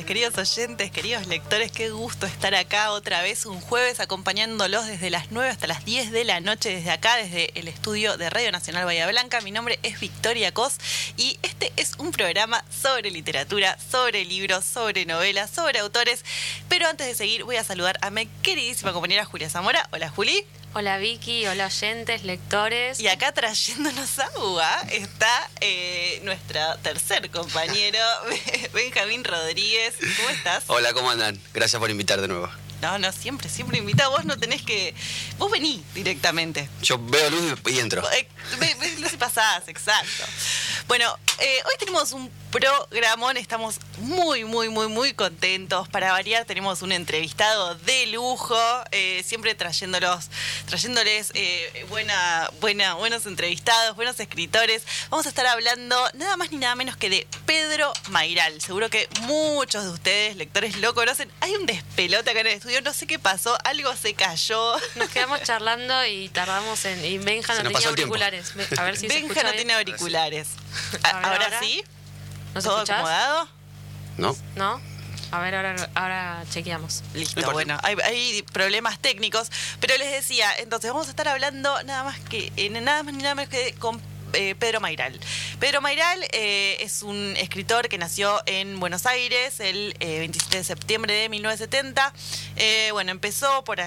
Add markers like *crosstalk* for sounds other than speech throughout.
queridos oyentes, queridos lectores. Qué gusto estar acá otra vez un jueves acompañándolos desde las 9 hasta las 10 de la noche desde acá, desde el estudio de Radio Nacional Bahía Blanca. Mi nombre es Victoria Cos y este es un programa sobre literatura, sobre libros, sobre novelas, sobre autores. Pero antes de seguir voy a saludar a mi queridísima compañera Julia Zamora. Hola Juli. Hola Vicky, hola oyentes, lectores. Y acá trayéndonos agua está eh, nuestro tercer compañero, *laughs* Benjamín Rodríguez. ¿Cómo estás? Hola, ¿cómo andan? Gracias por invitar de nuevo. No, no, siempre, siempre invita. Vos no tenés que. Vos vení directamente. Yo veo luz y entro. Eh, ves luz y pasás, exacto. Bueno, eh, hoy tenemos un programón, estamos muy, muy, muy, muy contentos. Para variar, tenemos un entrevistado de lujo, eh, siempre trayéndolos, trayéndoles eh, buena, buena, buenos entrevistados, buenos escritores. Vamos a estar hablando nada más ni nada menos que de Pedro Mairal. Seguro que muchos de ustedes, lectores, lo conocen. Hay un despelote acá en el estudio, no sé qué pasó, algo se cayó. Nos quedamos *laughs* charlando y tardamos en. Y Benja no tenía auriculares. A ver si Benja no tiene auriculares. ahora sí. ¿No ¿Todo acomodado? No. ¿No? A ver, ahora, ahora chequeamos. Listo, bueno, hay, problemas técnicos, pero les decía, entonces vamos a estar hablando nada más que, nada más ni nada menos que con eh, Pedro Mairal. Pedro Mairal eh, es un escritor que nació en Buenos Aires el 27 eh, de septiembre de 1970. bueno, empezó por,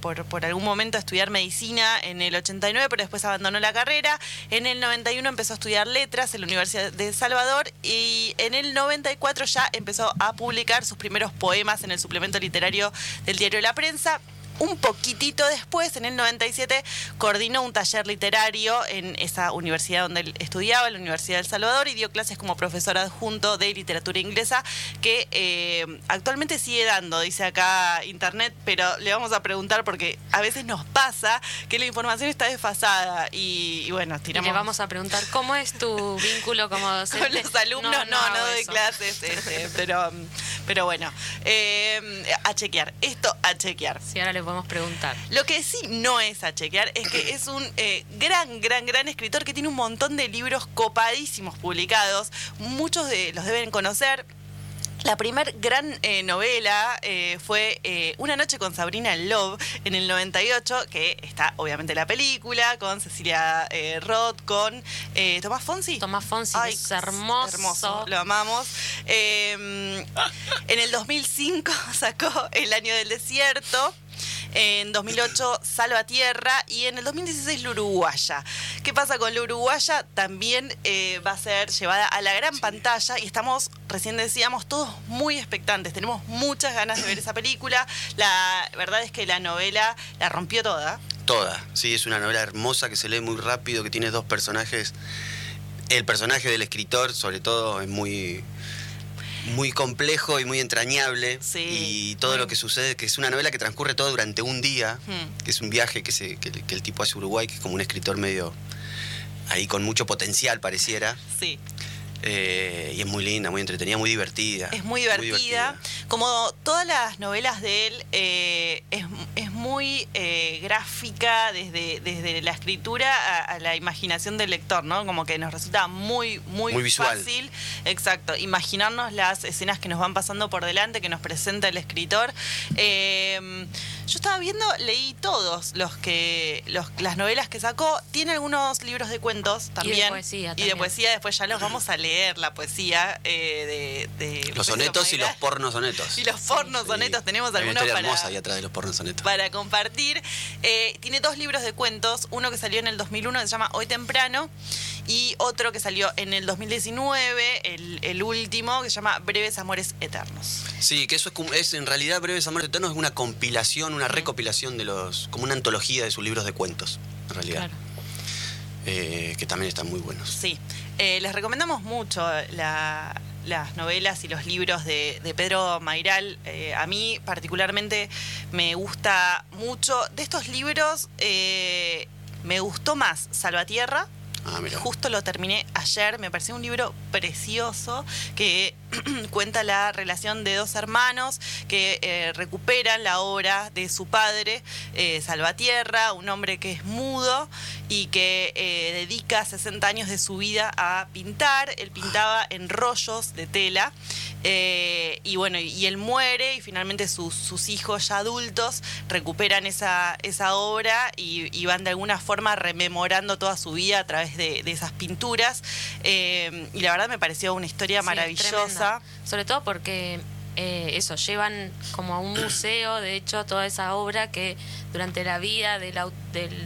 por, algún momento a estudiar medicina en el 89, pero después abandonó la carrera. En el 91 empezó a estudiar letras en la Universidad de Salvador y en el 94 ya empezó a publicar sus primeros poemas en el suplemento literario del diario La Prensa un poquitito después, en el 97, coordinó un taller literario en esa universidad donde él estudiaba, la Universidad del Salvador, y dio clases como profesor adjunto de literatura inglesa, que eh, actualmente sigue dando, dice acá Internet, pero le vamos a preguntar porque a veces nos pasa que la información está desfasada y, bueno, tiramos... le vamos a preguntar, ¿cómo es tu vínculo como *laughs* docente? Con los alumnos no, no, doy clases, este, pero, pero bueno, eh, a chequear, esto a chequear. Sí, ahora le preguntar. Lo que sí no es a chequear es que es un eh, gran, gran, gran escritor que tiene un montón de libros copadísimos publicados. Muchos de los deben conocer. La primer gran eh, novela eh, fue Una noche con Sabrina Love en el 98, que está obviamente la película, con Cecilia Roth, con Tomás Fonsi. Tomás Fonsi, es hermoso. Hermoso, lo amamos. Em, en el 2005 *laughs* sacó El año del desierto. En 2008 Tierra y en el 2016 La Uruguaya. ¿Qué pasa con La Uruguaya? También eh, va a ser llevada a la gran pantalla y estamos, recién decíamos, todos muy expectantes. Tenemos muchas ganas de ver esa película. La verdad es que la novela la rompió toda. Toda, sí, es una novela hermosa que se lee muy rápido, que tiene dos personajes. El personaje del escritor, sobre todo, es muy muy complejo y muy entrañable. y todo lo que sucede, que es una novela que transcurre todo durante un día, hmm. que es un viaje que, se, que, el tipo hace a Uruguay, que es como un escritor medio ahí con mucho potencial, pareciera. Sí. Eh, y es muy linda, muy entretenida, muy divertida. Es muy divertida. Como todas las novelas de él, eh, es, muy eh, gráfica desde, desde la escritura a, la imaginación del lector, ¿no? Como que nos resulta muy, muy, fácil. Exacto. Imaginarnos las escenas que nos van pasando por delante, que nos presenta el escritor. yo estaba viendo, leí todos los que las novelas que sacó. Tiene algunos libros de cuentos también. Y de poesía. Y de poesía después ya los vamos a leer la poesía eh, de, Los sonetos y los pornos sonetos. *laughs* Y los pornos sonetos, tenemos algunos para, hermosa ahí atrás de los pornos sonetos. Para compartir. Eh, tiene dos libros de cuentos, uno que salió en el 2001 que se llama Hoy Temprano y otro que salió en el 2019, el, último, que se llama Breves Amores Eternos. Sí, que eso es, es en realidad Breves Amores Eternos es una compilación, una recopilación de los, como una antología de sus libros de cuentos, en realidad. Eh, que también están muy buenos. Sí, eh, les recomendamos mucho las novelas y los libros de, Pedro Mairal. Eh, a mí particularmente me gusta mucho. De estos libros me gustó más Salvatierra. Ah, Justo lo terminé ayer, me pareció un libro precioso que *clears throat* cuenta la relación de dos hermanos que eh, recuperan la obra de su padre, eh, Salvatierra, un hombre que es mudo y que eh, dedica 60 años de su vida a pintar. Él pintaba en rollos de tela Eh, y bueno, y él muere y finalmente sus, sus hijos ya adultos recuperan esa, esa obra y, van de alguna forma rememorando toda su vida a través de, esas pinturas. Eh, y la verdad me pareció una historia maravillosa. Sobre todo porque eh, eso, llevan como a un museo, de hecho, toda esa obra que durante la vida del,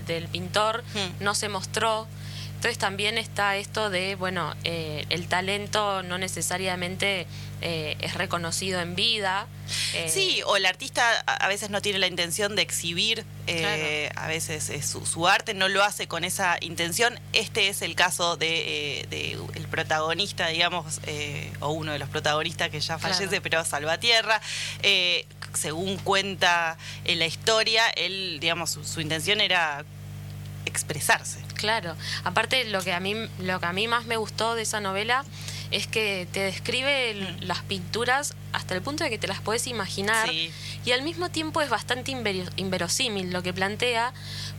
del, pintor hmm. no se mostró. Entonces también está esto de, bueno, eh, el talento no necesariamente eh, es reconocido en vida. Eh, sí, o el artista a veces no tiene la intención de exhibir eh, a veces su, arte, no lo hace con esa intención. Este es el caso de, el protagonista, digamos, o uno de los protagonistas que ya fallece, pero Salvatierra. según cuenta en la historia, él, digamos, su, intención era expresarse. Claro. Aparte, lo que a mí, lo que a mí más me gustó de esa novela es que te describe mm. las pinturas hasta el punto de que te las puedes imaginar y al mismo tiempo es bastante inverosímil lo que plantea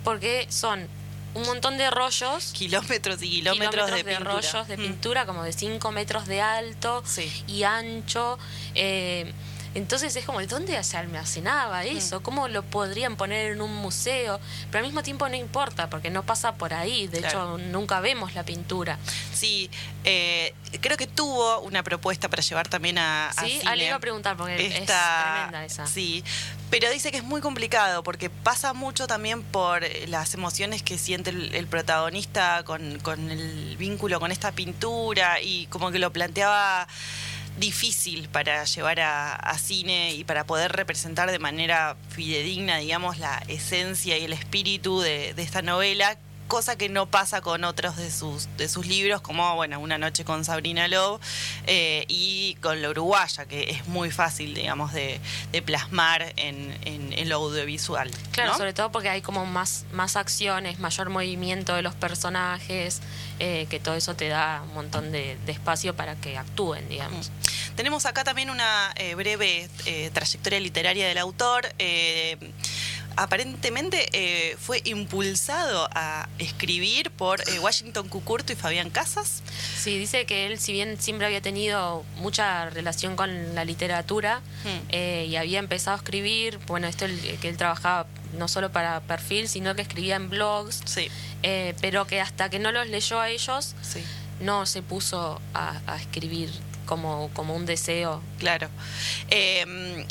porque son un montón de rollos. Kilómetros y kilómetros, de, rollos de mm. pintura, como de 5 metros de alto y ancho. Eh, entonces es como, ¿de dónde se almacenaba mm. eso? ¿Cómo lo podrían poner en un museo? Pero al mismo tiempo no importa, porque no pasa por ahí. De hecho, nunca vemos la pintura. Sí, eh, creo que tuvo una propuesta para llevar también a. sí, le iba a preguntar, porque es tremenda esa. Sí, pero dice que es muy complicado, porque pasa mucho también por las emociones que siente el, protagonista con, con el vínculo con esta pintura y como que lo planteaba difícil para llevar a, cine y para poder representar de manera fidedigna, digamos, la esencia y el espíritu de, de esta novela cosa que no pasa con otros de sus, de sus libros, como bueno, Una noche con Sabrina Love eh, y con La Uruguaya, que es muy fácil, digamos, de, plasmar en, en, lo audiovisual. Claro, sobre todo porque hay como más, más acciones, mayor movimiento de los personajes, eh, que todo eso te da un montón de, espacio para que actúen, digamos. Mm. Tenemos acá también una eh, breve trayectoria literaria del autor aparentemente eh, fue impulsado a escribir por eh, Washington Cucurto y Fabián Casas. Sí, dice que él, si bien siempre había tenido mucha relación con la literatura hmm. eh, y había empezado a escribir, bueno, esto que él trabajaba no solo para perfil, sino que escribía en blogs, sí. pero que hasta que no los leyó a ellos, no se puso a, a escribir como, como un deseo. Claro.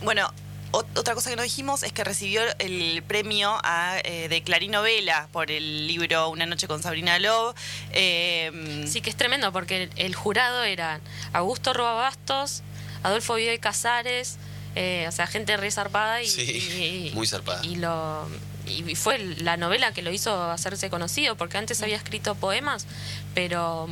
bueno, otra cosa que no dijimos es que recibió el premio eh, de Clarín Novela por el libro Una noche con Sabrina Love. Em, sí, que es tremendo porque el, jurado eran Augusto Bastos, Adolfo Bioy Casares, eh, o sea, gente re zarpada y, muy zarpada. Y, lo, y fue la novela que lo hizo hacerse conocido, porque antes había escrito poemas, pero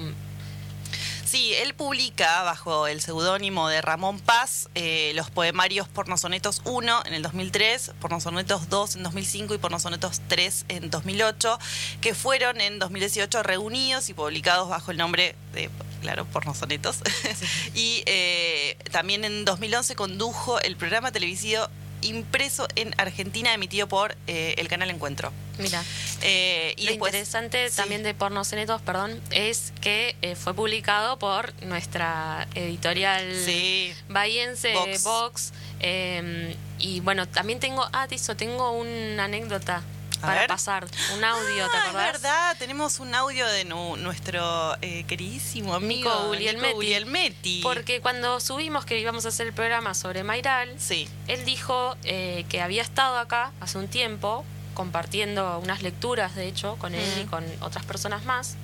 Sí, él publica bajo el seudónimo de Ramón Paz eh, los poemarios Pornosonetos 1 en el 2003, Pornosonetos 2 en 2005 y Pornosonetos 3 en 2008, que fueron en 2018 reunidos y publicados bajo el nombre de claro, pornosonetos. *laughs* y eh, también en 2011 condujo el programa televisivo impreso en Argentina, emitido por eh, el canal Encuentro. Mira. Eh, y Lo interesante también de Pornocenetos, perdón, es que eh, fue publicado por nuestra editorial sí. bahiense Vox. Em, y bueno, también tengo, ah, Tiso, tengo una anécdota para pasar. Un audio, ¿te ah, acordás? Es verdad, tenemos un audio de nuestro eh, queridísimo amigo Guglielmetti. Porque cuando subimos que íbamos a hacer el programa sobre Mayral, sí. él dijo eh, que había estado acá hace un tiempo compartiendo unas lecturas, de hecho, con él y con otras personas más.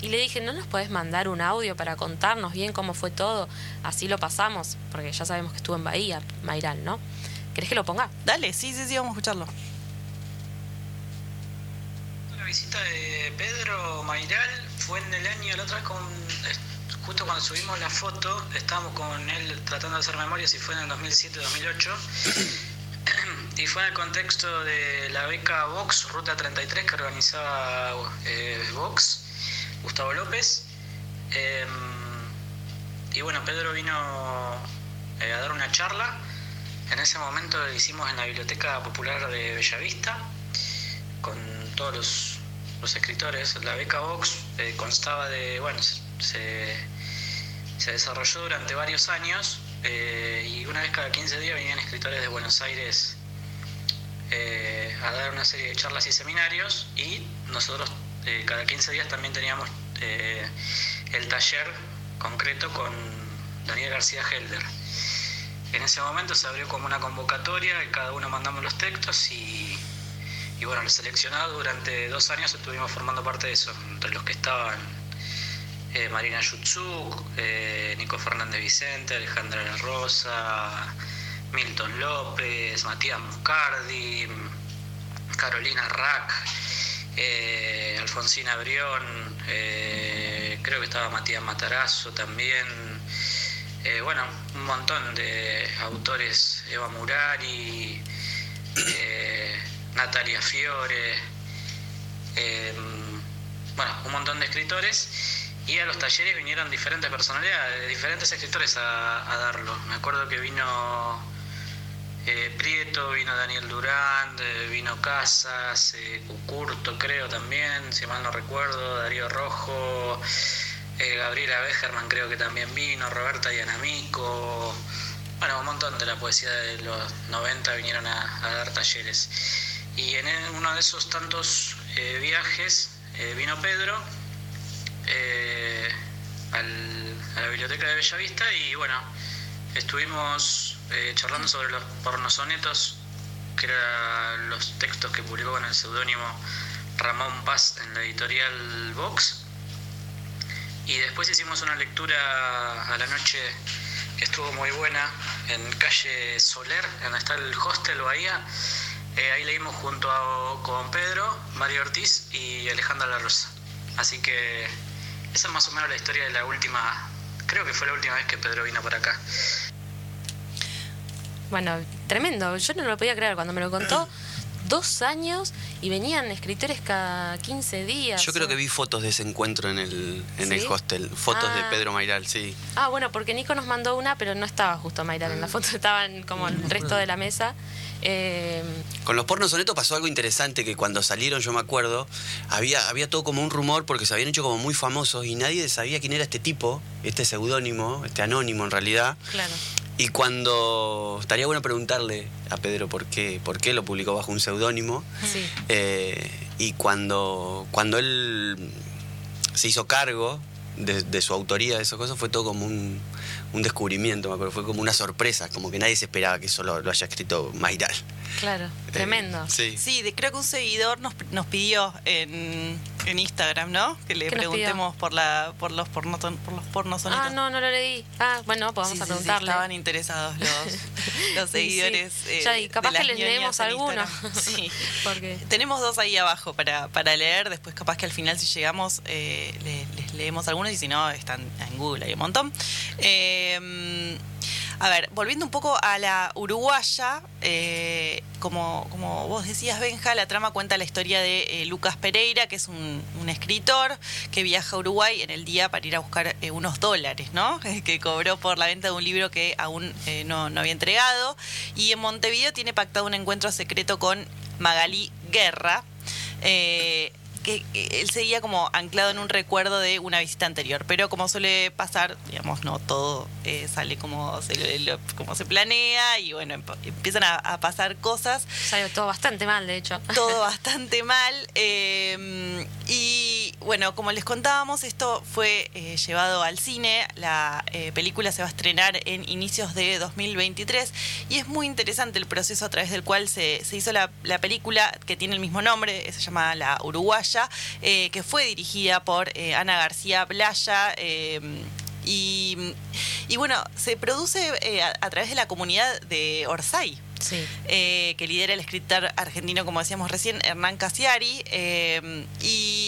Y le dije, ¿no nos puedes mandar un audio para contarnos bien cómo fue todo? Así lo pasamos, porque ya sabemos que estuvo en Bahía, Mayral, ¿no? ¿Querés que lo ponga? Dale, sí, sí, sí, vamos a escucharlo visita de Pedro Mairal fue en el año, la otra con, justo cuando subimos la foto, estábamos con él tratando de hacer memoria si fue en el 2007-2008. *clears throat* y fue en el contexto de la beca Vox, Ruta 33, que organizaba eh, Vox, Gustavo López. Em, y bueno, Pedro vino eh, a dar una charla. En ese momento lo hicimos en la Biblioteca Popular de Bellavista, con todos los los escritores. La beca Vox eh, constaba de, bueno, se, desarrolló durante varios años y una vez cada 15 días venían escritores de Buenos Aires a dar una serie de charlas y seminarios y nosotros cada 15 días también teníamos el taller concreto con Daniel García Helder. En ese momento se abrió como una convocatoria y cada uno mandamos los textos y, y bueno, los seleccionados durante dos años estuvimos formando parte de eso, entre los que estaban eh, Marina Yutsuk, eh, Nico Fernández Vicente, Alejandra La Rosa, Milton López, Matías Muscardi, Carolina Rack, eh, Alfonsina Brión, creo que estaba Matías Matarazo también, eh, bueno, un montón de autores, Eva Murari, eh, Natalia Fiore, em, bueno, un montón de escritores. Y a los talleres vinieron diferentes personalidades, diferentes escritores a, darlo. Me acuerdo que vino eh, Prieto, vino Daniel Durán, vino Casas, Cucurto creo también, si mal no recuerdo, Darío Rojo. Eh, Gabriela Becherman creo que también vino, Roberta Yanamico, bueno, un montón de la poesía de los 90 vinieron a, dar talleres. Y en uno de esos tantos eh, viajes eh, vino Pedro a la biblioteca de Bellavista y bueno, estuvimos charlando sobre los pornosonetos, que eran los textos que publicó con el seudónimo Ramón Paz en la editorial Vox y después hicimos una lectura a la noche que estuvo muy buena en calle Soler, donde está el hostel Bahía. Eh, ahí leímos junto a, con Pedro, Mario Ortiz y Alejandra La Rosa. Así que esa es más o menos la historia de la última, creo que fue la última vez que Pedro vino por acá. Bueno, tremendo. Yo no lo podía creer cuando me lo contó dos años y venían escritores cada 15 días. Yo creo que vi fotos de ese encuentro en el, en el hostel, fotos de ah. Pedro Mairal, sí. Ah, bueno, porque Nico nos mandó una, pero no estaba justo Mairal en la foto, *laughs* estaban como el resto de la mesa. Eh, Con los pornos sonetos pasó algo interesante que cuando salieron, yo me acuerdo, había, había todo como un rumor porque se habían hecho como muy famosos y nadie sabía quién era este tipo, este seudónimo, este anónimo en realidad. Claro. Y cuando estaría bueno preguntarle a Pedro por qué, por qué lo publicó bajo un seudónimo. Eh, y cuando, cuando él se hizo cargo de, su autoría de esas cosas, fue todo como un, un descubrimiento, me acuerdo, fue como una sorpresa, como que nadie se esperaba que eso lo, haya escrito Mayral. Claro, eh, tremendo. sí, sí creo que un seguidor nos, nos pidió en, en Instagram, ¿no? Que le preguntemos por la por los porno, por los pornos Ah, no, no lo leí. Ah, bueno, pues vamos a preguntarle. estaban interesados los, *laughs* los seguidores. Eh, ya, y capaz que les leemos algunos. *laughs* sí. Porque... Tenemos dos ahí abajo para, para leer. Después, capaz que al final, si llegamos, eh, leemos algunos y si no, están en Google, hay un montón. Eh, a ver, volviendo un poco a la uruguaya, eh, como, como vos decías, Benja, la trama cuenta la historia de eh, Lucas Pereira, que es un, escritor que viaja a Uruguay en el día para ir a buscar eh, unos dólares, ¿no? *laughs* que cobró por la venta de un libro que aún no, no había entregado. Y en Montevideo tiene pactado un encuentro secreto con Magalí Guerra que él seguía como anclado en un recuerdo de una visita anterior. Pero como suele pasar, digamos, no todo eh, sale como se, como se planea y bueno, empiezan a, pasar cosas. Salió todo bastante mal, de hecho. Todo *laughs* bastante mal. Em, y bueno, como les contábamos, esto fue eh, llevado al cine. La eh, película se va a estrenar en inicios de 2023 y es muy interesante el proceso a través del cual se, se hizo la, la película que tiene el mismo nombre, se llama La Uruguaya eh, que fue dirigida por eh, Ana García Playa. Eh, y, bueno, se produce a, través de la comunidad de Orsay. que lidera el escritor argentino, como decíamos recién, Hernán Casiari. y,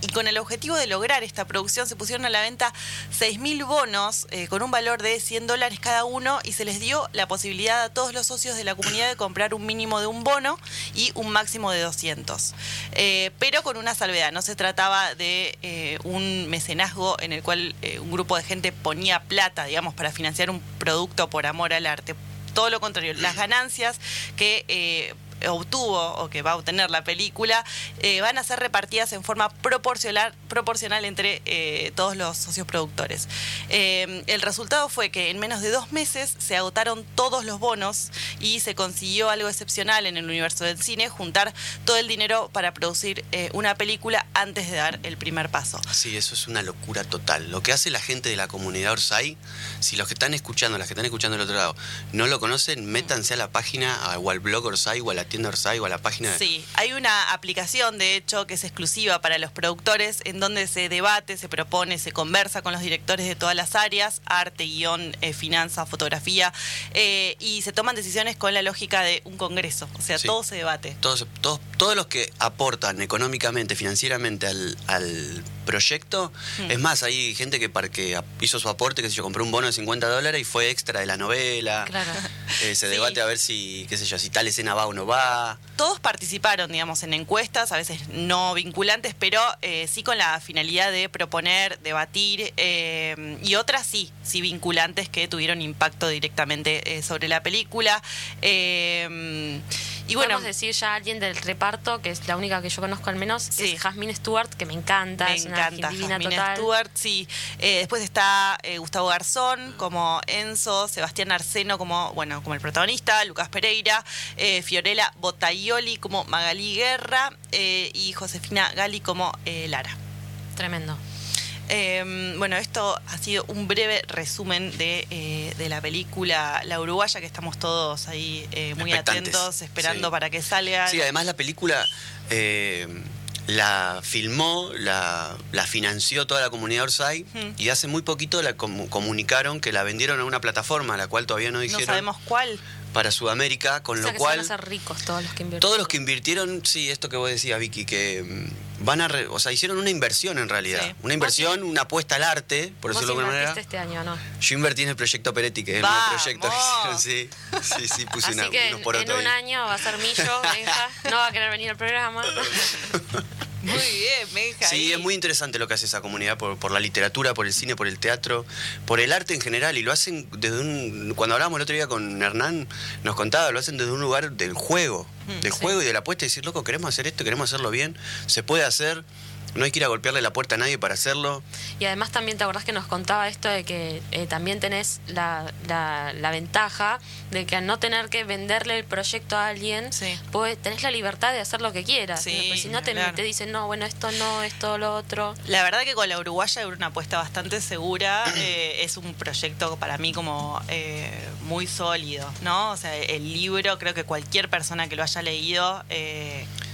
y con el objetivo de lograr esta producción se pusieron a la venta 6.000 bonos eh, con un valor de 100 dólares cada uno y se les dio la posibilidad a todos los socios de la comunidad de comprar un mínimo de un bono y un máximo de 200. Eh, pero con una salvedad, no se trataba de eh, un mecenazgo en el cual un grupo de gente ponía plata, digamos, para financiar un producto por amor al arte. Todo lo contrario, las ganancias que obtuvo o que va a obtener la película eh, van a ser repartidas en forma proporcional, proporcional entre eh, todos los socios productores. el resultado fue que en menos de dos meses se agotaron todos los bonos y se consiguió algo excepcional en el universo del cine, juntar todo el dinero para producir una película antes de dar el primer paso. Sí, eso es una locura total. Lo que hace la gente de la comunidad Orsay, si los que están escuchando, las que están escuchando del otro lado, no lo conocen, métanse a la página, o al blog Orsay, o a la tienda Orsay, o a la página. Sí, hay una aplicación, de hecho, que es exclusiva para los productores, en donde se debate, se propone, se conversa con los directores de todas las áreas, arte, guion, eh, finanza, fotografía, eh, y se toman decisiones con la lógica de un congreso. O sea, todo se debate. Todos, todos, todos los que aportan económicamente, financieramente al, al proyecto. Hmm. Es más, hay gente que, para, que hizo su aporte, que se yo, compró un bono de 50 dólares y fue extra de la novela. Claro. Eh, se *laughs* debate a ver si, qué sé yo, si tal escena va o no va. Todos participaron, digamos, en encuestas, a veces no vinculantes, pero eh, sí con la finalidad de proponer, debatir, eh, y otras sí, sí vinculantes que tuvieron impacto directamente sobre la película. Y bueno, Podemos decir ya alguien del reparto, que es la única que yo conozco al menos, es Jasmine Stewart, que me encanta. Me encanta, Jasmine Stewart, sí. Eh, después está eh, Gustavo Garzón como Enzo, Sebastián Arseno como, bueno, como el protagonista, Lucas Pereira, eh, Fiorella Botaioli como Magali Guerra y Josefina Gali como Lara. Tremendo. Em, bueno, esto ha sido un breve resumen de, eh, la película La Uruguaya, que estamos todos ahí eh, muy atentos, esperando para que salga. Sí, además la película eh, la filmó, la, financió toda la comunidad Orsay y hace muy poquito la comunicaron que la vendieron a una plataforma, a la cual todavía no dijeron. No sabemos cuál para Sudamérica, con lo cual... Van a ser ricos todos los que invirtieron. Todos los que invirtieron, sí, esto que vos decías, Vicky, que mm, van a... o sea, hicieron una inversión en realidad. Una inversión, una apuesta al arte, por decirlo de alguna manera. este año no? Yo invertí en el proyecto Peretti, que es el proyecto que hicieron, sí. Sí, sí, puse Así que unos por en, en un año va a ser Millo, Benja, no va a querer venir al programa. *laughs* Muy bien, Benja. Sí, es muy interesante lo que hace esa comunidad por, por, la literatura, por el cine, por el teatro, por el arte en general. Y lo hacen desde un. Cuando hablábamos el otro día con Hernán, nos contaba, lo hacen desde un lugar del juego. Mm, del juego y de la apuesta y decir, loco, queremos hacer esto, queremos hacerlo bien, se puede hacer. No hay que ir a golpearle la puerta a nadie para hacerlo. Y además también te acordás que nos contaba esto de que eh, también tenés la, la, ventaja de que al no tener que venderle el proyecto a alguien, pues, tenés la libertad de hacer lo que quieras. si no te, te, dicen, no, bueno, esto no, esto, lo otro. La verdad que con la Uruguaya es una apuesta bastante segura. *clears throat* Eh, es un proyecto para mí como eh, muy sólido, ¿no? O sea, el libro, creo que cualquier persona que lo haya leído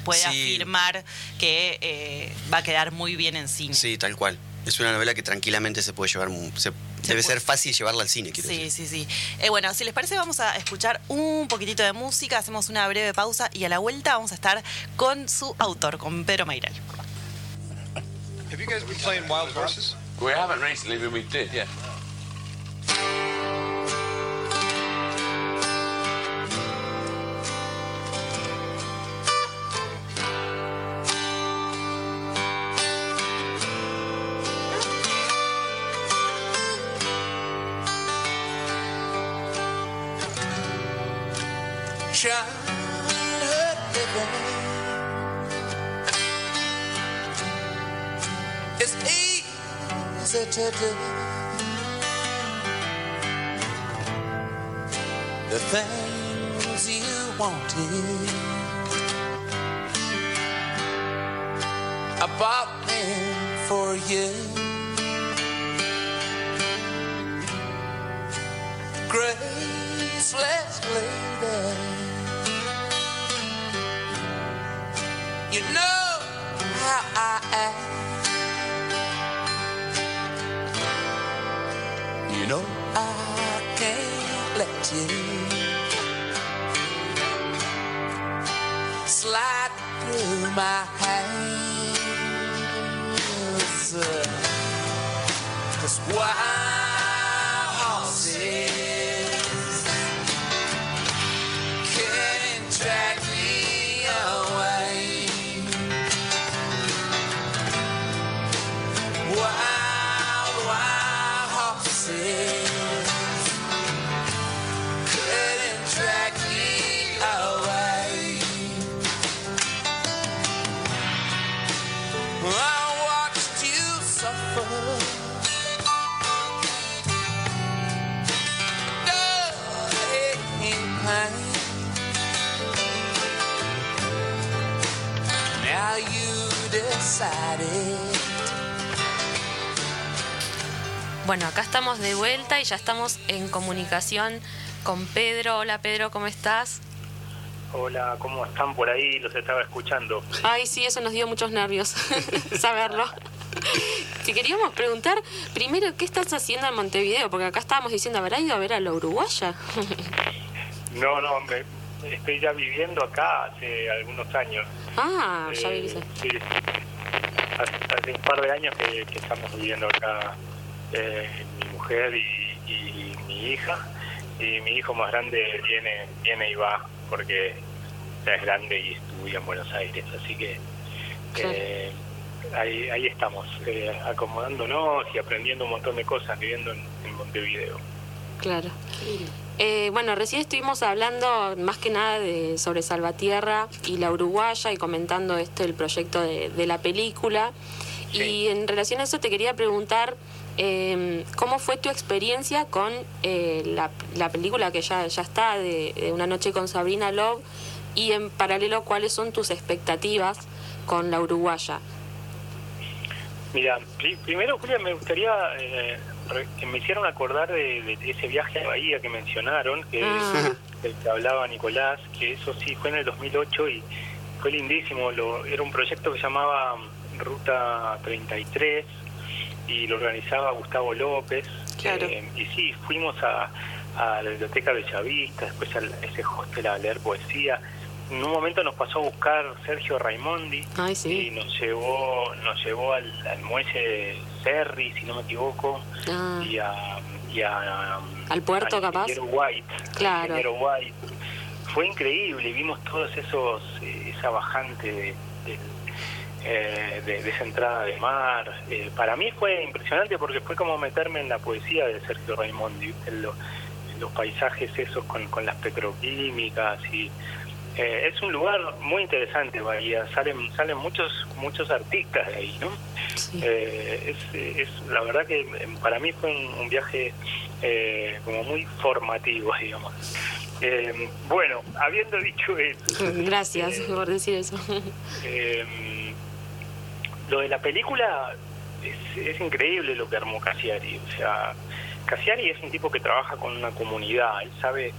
puede afirmar que eh, va a quedar muy bien en cine. Sí, tal cual. Es una novela que tranquilamente se puede llevar, debe ser fácil llevarla al cine. Quiero sí, sí, sí, eh, bueno, si les parece vamos a escuchar un poquitito de música, hacemos una breve pausa y a la vuelta vamos a estar con su autor, con Pedro Mairal. Have you guys been playing wild horses? We haven't recently, but we did, yeah. The things you wanted, I bought them for you. Bueno, acá estamos de vuelta y ya estamos en comunicación con Pedro. Hola Pedro, ¿cómo estás? Hola, ¿cómo están por ahí? Los estaba escuchando. Ay, sí, eso nos dio muchos nervios *laughs* saberlo. Te queríamos preguntar, primero, ¿qué estás haciendo en Montevideo? Porque acá estábamos diciendo, ¿habrá ido a ver a la uruguaya? *laughs* no, no, estoy ya viviendo acá hace algunos años. Ah, ya eh, Sí, hace, un par de años que, estamos viviendo acá eh, mi mujer y, mi hija. Y mi hijo más grande viene, viene y va porque ya es grande y estudia en Buenos Aires. Así que eh, ahí, ahí estamos, eh, acomodándonos y aprendiendo un montón de cosas viviendo en, Montevideo. Claro. Eh, bueno, recién estuvimos hablando más que nada de, sobre Salvatierra y la Uruguaya y comentando esto el proyecto de, la película. Y en relación a eso te quería preguntar eh, cómo fue tu experiencia con eh, la, la, película que ya, ya está de, Una noche con Sabrina Love y en paralelo cuáles son tus expectativas con la Uruguaya. Mira, primero Julia me gustaría eh, que me hicieron acordar de, ese viaje a Bahía que mencionaron, que ah. del que hablaba Nicolás, que eso sí fue en el 2008 y fue lindísimo. Lo, era un proyecto que se llamaba Ruta 33 y lo organizaba Gustavo López. Eh, y sí, fuimos a, a la biblioteca Bellavista, después a ese hostel a leer poesía en un momento nos pasó a buscar Sergio Raimondi y nos llevó nos llevó al, muelle Serri, si no me equivoco, ah. y a, y a al puerto capaz. White, claro. White. Fue increíble, vimos todos esos eh, esa bajante de, eh, de, esa entrada de mar. Eh, para mí fue impresionante porque fue como meterme en la poesía de Sergio Raimondi, en, los paisajes esos con, con las petroquímicas y eh, es un lugar muy interesante Bahía, salen salen muchos muchos artistas de ahí, ¿no? Eh, es, la verdad que em, para mí fue un, viaje eh, como muy formativo, digamos. bueno, habiendo dicho eso... *laughs* Gracias por decir eso. Em, lo de la película es, es increíble lo que armó Cassiari, o sea, Cassiari es un tipo que trabaja con una comunidad, él sabe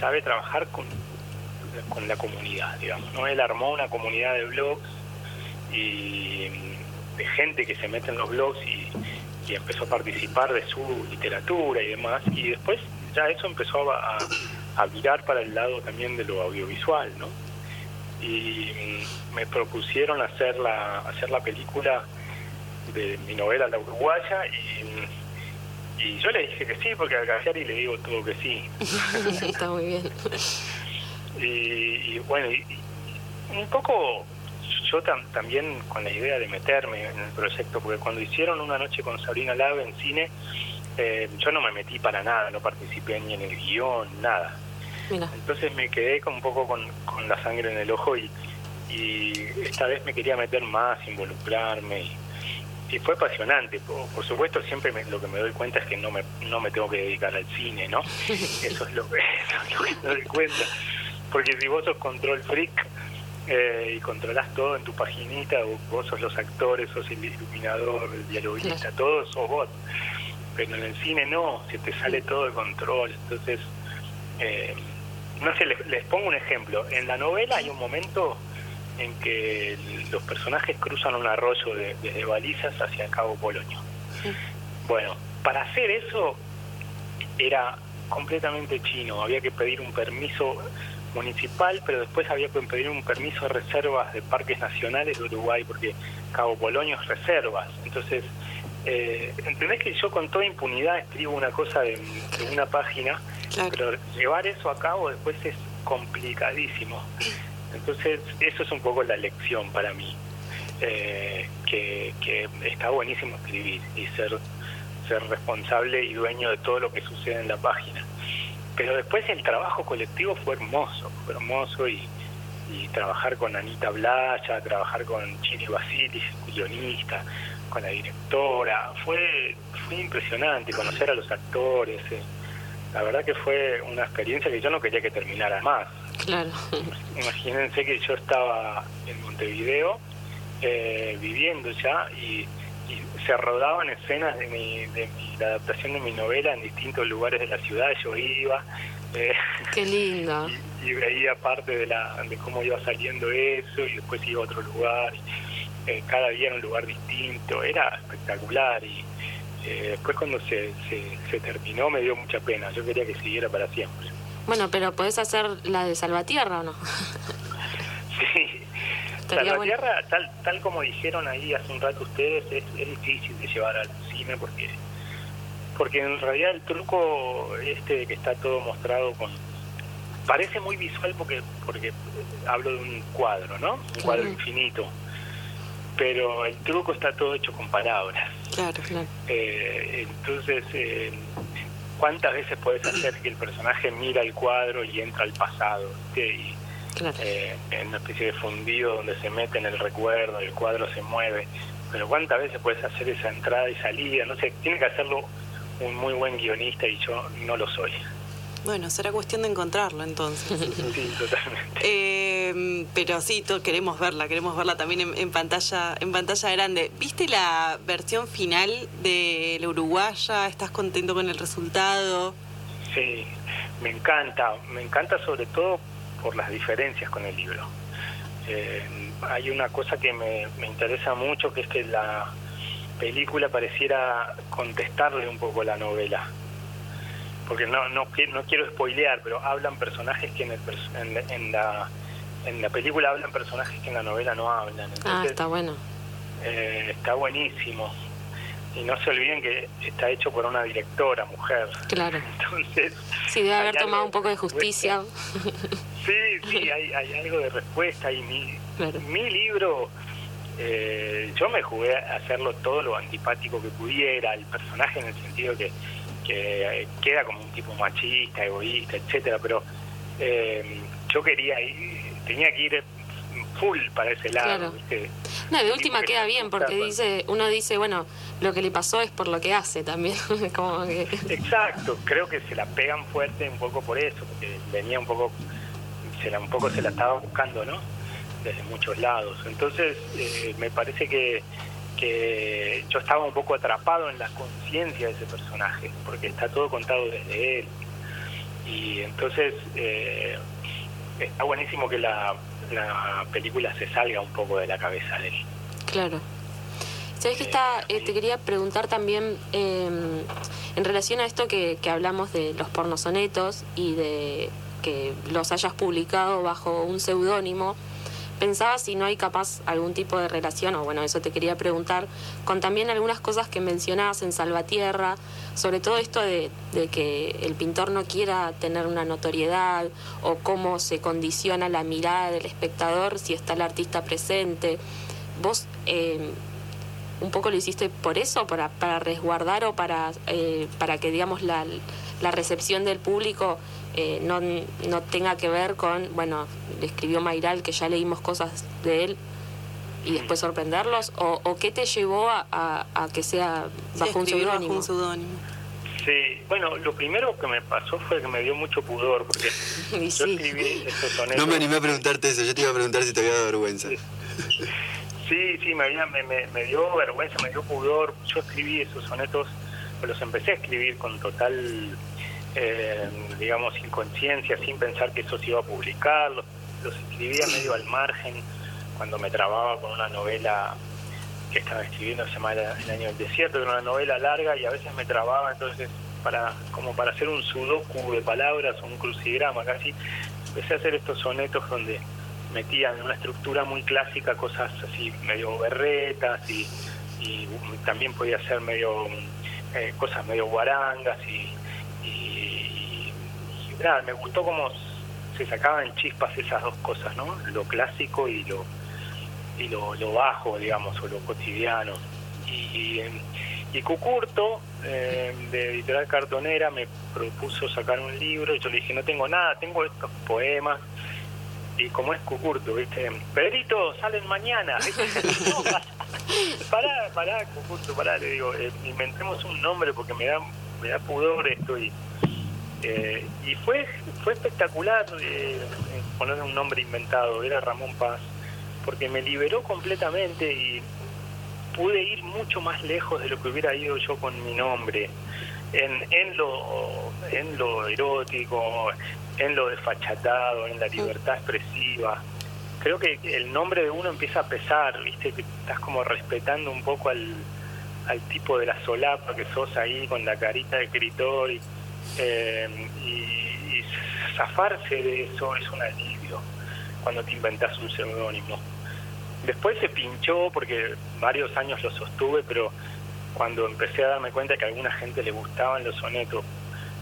sabe trabajar con con la comunidad, digamos. ¿no? Él armó una comunidad de blogs y de gente que se mete en los blogs y, empezó a participar de su literatura y demás. Y después ya eso empezó a, a, para el lado también de lo audiovisual, ¿no? Y me propusieron hacer la, hacer la película de mi novela La Uruguaya y, yo le dije que sí, porque a y le digo todo que sí. *laughs* Está muy bien. Y, bueno, y, un poco yo también con la idea de meterme en el proyecto, porque cuando hicieron una noche con Sabrina Lave en cine, eh, yo no me metí para nada, no participé ni en el guion, nada. Entonces me quedé con un poco con, la sangre en el ojo y, esta vez me quería meter más, involucrarme y, fue apasionante. Por, supuesto, siempre lo que me doy cuenta es que no me, no me tengo que dedicar al cine, ¿no? *laughs* Eso es lo que, *laughs* lo que me doy cuenta. Porque si vos sos control freak eh, y controlás todo en tu paginita, vos sos los actores, sos el iluminador, el dialoguista, todo sos vos. Pero en el cine no, se te sale todo de control. Entonces, eh, no sé, les, pongo un ejemplo. En la novela hay un momento en que los personajes cruzan un arroyo desde balizas hacia Cabo Polonio. Bueno, para hacer eso era completamente chino, había que pedir un permiso municipal, pero después había que pedir un permiso de reservas de parques nacionales de Uruguay, porque Cabo Polonio es reservas. Entonces, eh, ¿entendés que yo con toda impunidad escribo una cosa de, una página, pero llevar eso a cabo después es complicadísimo? Entonces, eso es un poco la lección para mí, eh, que, que está buenísimo escribir y ser, ser responsable y dueño de todo lo que sucede en la página pero después el trabajo colectivo fue hermoso, fue hermoso y, trabajar con Anita Blaya, trabajar con Chini Basilis, guionista, con la directora, fue, fue impresionante conocer a los actores. Eh. La verdad que fue una experiencia que yo no quería que terminara más. Claro. Imagínense que yo estaba en Montevideo eh, viviendo ya y, se rodaban escenas de, mi, de la adaptación de mi novela en distintos lugares de la ciudad. Yo iba. Eh, Qué lindo. *laughs* Y, veía parte de, la, de cómo iba saliendo eso y después iba a otro lugar. Y, eh, cada día en un lugar distinto. Era espectacular y eh, después cuando se, se, terminó me dio mucha pena. Yo quería que siguiera para siempre. Bueno, pero ¿podés hacer la de Salvatierra o no? *laughs* sí. Salvatierra, tal, tal como dijeron ahí hace un rato ustedes, es, es difícil de llevar al cine porque porque en realidad el truco este que está todo mostrado con parece muy visual porque porque hablo de un cuadro, ¿no? Un cuadro infinito pero el truco está todo hecho con palabras. Claro, claro. Eh, entonces, eh, ¿cuántas veces puedes hacer que el personaje mira el cuadro y entra al pasado? Y, eh, en una especie de fundido donde se mete en el recuerdo, el cuadro se mueve. Pero ¿cuántas veces puedes hacer esa entrada y salida? No sé, tiene que hacerlo un muy buen guionista y yo no lo soy. Bueno, será cuestión de encontrarlo entonces. *laughs* Sí, totalmente. Eh, pero sí, queremos verla, queremos verla también en, pantalla, en pantalla grande. ¿Viste la versión final de la uruguaya? ¿Estás contento con el resultado? Sí, me encanta, me encanta sobre todo por las diferencias con el libro. Eh, hay una cosa que me, me interesa mucho, que es que la película pareciera contestarle un poco la novela porque no, no, no quiero spoilear, pero hablan personajes que en, el, en, la, en la película hablan personajes que en la novela no hablan. ah, está bueno. Eh, está buenísimo. Y no se olviden que está hecho por una directora, mujer. Claro. Entonces. Sí, debe haber tomado un poco de justicia. Sí, sí, hay, hay algo de respuesta. Y mi, mi libro, eh, yo me jugué a hacerlo todo lo antipático que pudiera, el personaje en el sentido que que queda como un tipo machista, egoísta, etcétera, pero eh, yo quería ir, tenía que ir full para ese lado. No, de última queda bien, porque dice uno dice, bueno, lo que le pasó es por lo que hace también. *laughs* como Exacto, creo que se la pegan fuerte un poco por eso, porque venía un poco, se la, un poco se la estaba buscando, ¿no? Desde muchos lados. Entonces, eh, me parece que que yo estaba un poco atrapado en la conciencia de ese personaje, porque está todo contado desde él. Y entonces eh, está buenísimo que la, película se salga un poco de la cabeza de él. Claro. Sabes que está, eh, te quería preguntar también em, en relación a esto que, que hablamos de los pornosonetos y de que los hayas publicado bajo un seudónimo pensaba si no hay capaz algún tipo de relación, o bueno, eso te quería preguntar, con también algunas cosas que mencionabas en Salvatierra, sobre todo esto de, que el pintor no quiera tener una notoriedad, o cómo se condiciona la mirada del espectador si está el artista presente. ¿Vos eh, un poco lo hiciste por eso, para, para resguardar o para, eh, para que, digamos, la, la recepción del público eh, no, no tenga que ver con, bueno, le escribió Mayral que ya leímos cosas de él y después sorprenderlos? ¿O, o qué te llevó a, a, que sea bajo un seudónimo? Sí, bueno, lo primero que me pasó fue que me dio mucho pudor, porque *laughs* yo escribí esos sonetos. No me animé a preguntarte eso, yo te iba a preguntar si te había dado vergüenza. *laughs* Sí, sí, me, había, me, me, dio vergüenza, me dio pudor. Yo escribí esos sonetos, los empecé a escribir con total eh, digamos, sin conciencia, sin pensar que eso se iba a publicar, los, escribía medio al margen cuando me trababa con una novela que estaba escribiendo, se llama El año del desierto, era una novela larga y a veces me trababa, entonces para como para hacer un sudoku de palabras o un crucigrama casi, empecé a hacer estos sonetos donde metían en una estructura muy clásica cosas así medio berretas y, también podía ser medio eh, cosas medio guarangas y nada, me gustó cómo se sacaban chispas esas dos cosas, ¿no? Lo clásico y lo y lo, bajo, digamos, o lo cotidiano. Y, y, Cucurto, eh, de Editorial Cartonera, me propuso sacar un libro y yo le dije, no tengo nada, tengo estos poemas. Y como es Cucurto, ¿viste? Pedrito, salen mañana. *laughs* pará, pará, Cucurto, pará, le digo, eh, inventemos un nombre porque me da, me da pudor esto y Eh, y fue, fue espectacular eh, poner un nombre inventado, era Ramón Paz, porque me liberó completamente y pude ir mucho más lejos de lo que hubiera ido yo con mi nombre. En, en, lo, en lo erótico, en lo desfachatado, en la libertad expresiva. Creo que el nombre de uno empieza a pesar, ¿viste? Que estás como respetando un poco al, al tipo de la solapa que sos ahí con la carita de escritor y, eh, y, zafarse de eso es un alivio cuando te inventas un seudónimo. Después se pinchó porque varios años lo sostuve, pero cuando empecé a darme cuenta que a alguna gente le gustaban los sonetos,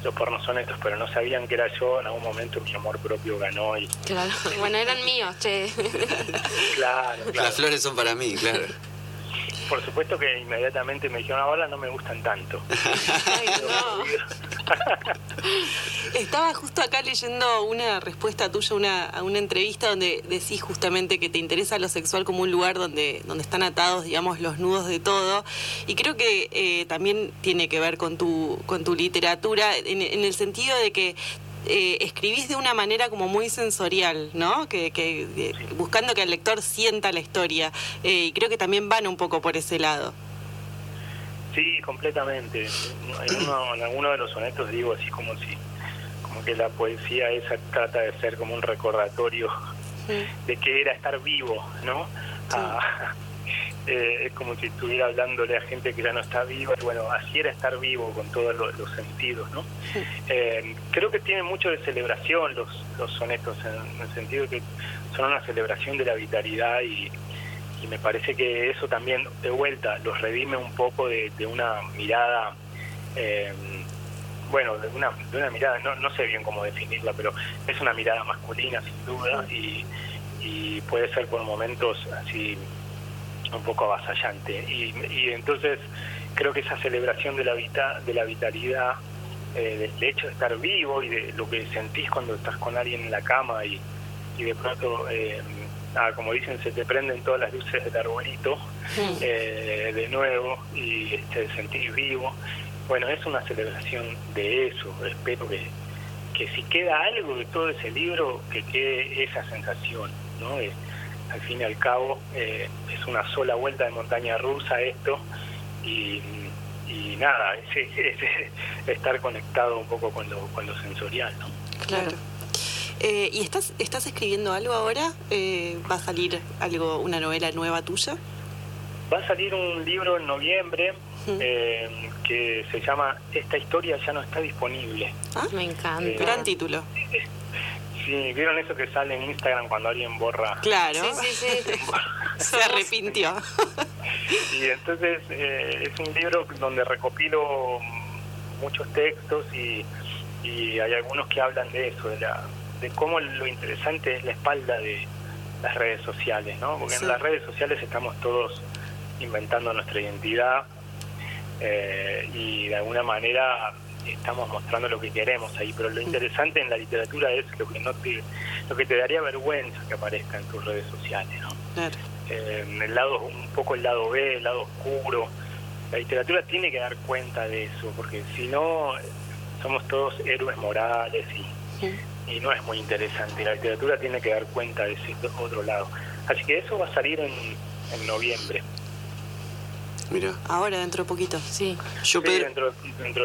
los pornos sonetos, pero no sabían que era yo, en algún momento mi amor propio ganó y... Claro, bueno, eran míos, che. *laughs* claro, claro. Las flores son para mí, claro por supuesto que inmediatamente me dijeron, ahora no me gustan tanto. *laughs* *laughs* Estaba justo acá leyendo una respuesta tuya una, a una entrevista donde decís justamente que te interesa lo sexual como un lugar donde, donde están atados, digamos, los nudos de todo. Y creo que eh, también tiene que ver con tu, con tu literatura, en, en el sentido de que eh, escribís de una manera como muy sensorial, ¿no? Que, que buscando que el lector sienta la historia. Eh, y creo que también van un poco por ese lado. Sí, completamente. En, uno, en alguno de los sonetos digo así como si, como que la poesía esa trata de ser como un recordatorio de que era estar vivo, ¿no? Ah, eh, es como si estuviera hablándole a gente que ya no está viva, y bueno, así era estar vivo con todos los, sentidos, ¿no? Eh, creo que tienen mucho de celebración los, los sonetos, en, el sentido de que son una celebración de la vitalidad y, me parece que eso también, de vuelta, los redime un poco de, una mirada... Eh, bueno, de una, de una mirada, no, no sé bien cómo definirla, pero es una mirada masculina sin duda y, y puede ser por momentos así un poco avasallante. Y, y entonces creo que esa celebración de la, vita, de la vitalidad, eh, del hecho de estar vivo y de lo que sentís cuando estás con alguien en la cama y, y de pronto, eh, como dicen, se te prenden todas las luces del arbolito eh, de nuevo y te sentís vivo. Bueno, es una celebración de eso. Espero que, que si queda algo de todo ese libro, que quede esa sensación, ¿no? Al fin y al cabo eh, es una sola vuelta de montaña rusa esto y, nada, es, estar conectado un poco con lo, con lo sensorial, ¿no? Claro. Eh, ¿Y estás, estás escribiendo algo ahora? Eh, ¿Va a salir algo, una novela nueva tuya? Va a salir un libro en noviembre que se llama Esta historia ya no está disponible. Ah, me encanta. Gran título. Sí, ¿vieron eso que sale en Instagram cuando alguien borra? Claro. Sí, sí, sí. *laughs* Se arrepintió. y entonces eh, es un libro donde recopilo muchos textos y, y hay algunos que hablan de eso, de, la, de cómo lo interesante es la espalda de las redes sociales, ¿no? Porque en las redes sociales estamos todos inventando nuestra identidad eh, y de alguna manera estamos mostrando lo que queremos ahí, pero lo interesante en la literatura es lo que no te, lo que te daría vergüenza que aparezca en tus redes sociales, ¿no? Eh, el lado, un poco el lado B, el lado oscuro. La literatura tiene que dar cuenta de eso, porque si no somos todos héroes morales y, y no es muy interesante. La literatura tiene que dar cuenta de ese otro lado. Así que eso va a salir en, en noviembre. Mira. Ahora, dentro de poquito, sí. Yo, dentro,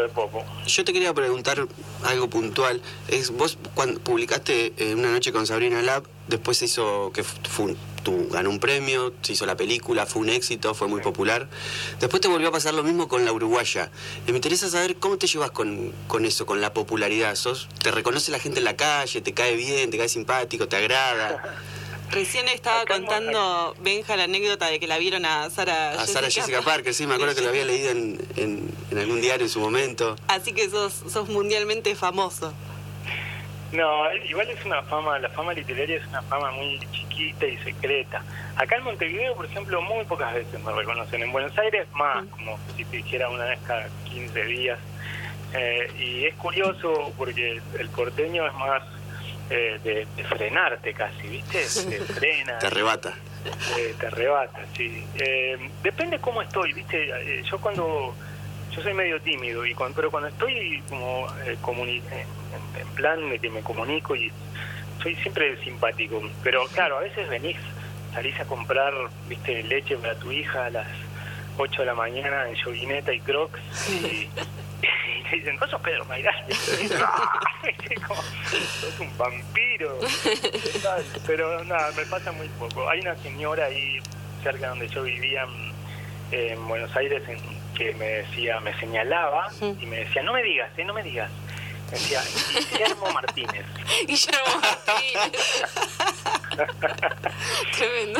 de poco. Yo te quería preguntar algo puntual. Es Vos cuando publicaste eh, Una noche con Sabrina Lab, después se hizo, que fue tú ganó un premio, se hizo la película, fue un éxito, fue muy popular. Después te volvió a pasar lo mismo con La Uruguaya. Y me interesa saber cómo te llevas con, con eso, con la popularidad. ¿Sos, ¿Te reconoce la gente en la calle? ¿Te cae bien? ¿Te cae simpático? ¿Te agrada? *laughs* Recién estaba contando Benja la anécdota de que la vieron a Sara A Sara Jessica Parker, sí, me acuerdo que lo había leído en, en, algún diario en su momento. Así que sos, sos mundialmente famoso. No, igual es una fama, la fama literaria es una fama muy chiquita y secreta. Acá en Montevideo, por ejemplo, muy pocas veces me reconocen. En Buenos Aires más, mm. como si te dijera una vez cada 15 días. Eh, y es curioso porque el porteño es más eh, de, frenarte casi, ¿viste? *laughs* Te frena. te arrebata. Eh, te arrebata, sí. Eh, depende cómo estoy, ¿viste? Yo cuando yo soy medio tímido, y cuando, pero cuando estoy como eh, en, plan de que me comunico y soy siempre simpático, pero claro, a veces venís, salís a comprar, viste, leche para tu hija a las 8 de la mañana en joguineta y crocs y, *laughs* y *laughs* dicen, vos sos Pedro Mayral. *laughs* sos un vampiro. Pero nada, me pasa muy poco. Hay una señora ahí cerca donde yo vivía en Buenos Aires que me decía, me señalaba y me decía, no me digas, eh, no me digas. Decía, Guillermo Martínez. *laughs* Guillermo Martínez. *laughs* Tremendo.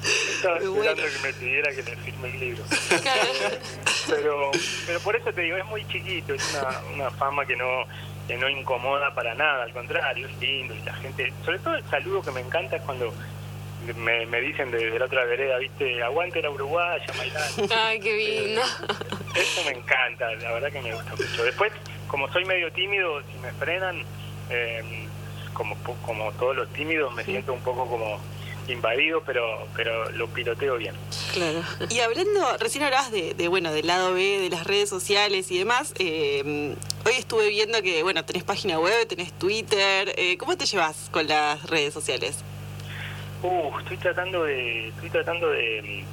Estaba esperando que me pidiera que le firme el libro. pero, pero por eso te digo, es muy chiquito, es una, una fama que no que no incomoda para nada, al contrario, es lindo y la gente, sobre todo el saludo que me encanta es cuando me, me dicen desde la otra vereda, viste, aguante la uruguaya, Ay, qué lindo. Eso me encanta, la verdad que me gusta mucho. Después, como soy medio tímido, si me frenan, eh, como, como todos los tímidos, me siento un poco como invadido, pero pero lo piloteo bien. Claro. Y hablando, recién hablabas de, de, bueno, del lado B, de las redes sociales y demás. Eh, hoy estuve viendo que, bueno, tenés página web, tenés Twitter. Eh, ¿Cómo te llevas con las redes sociales? Uh, estoy tratando de, estoy tratando de,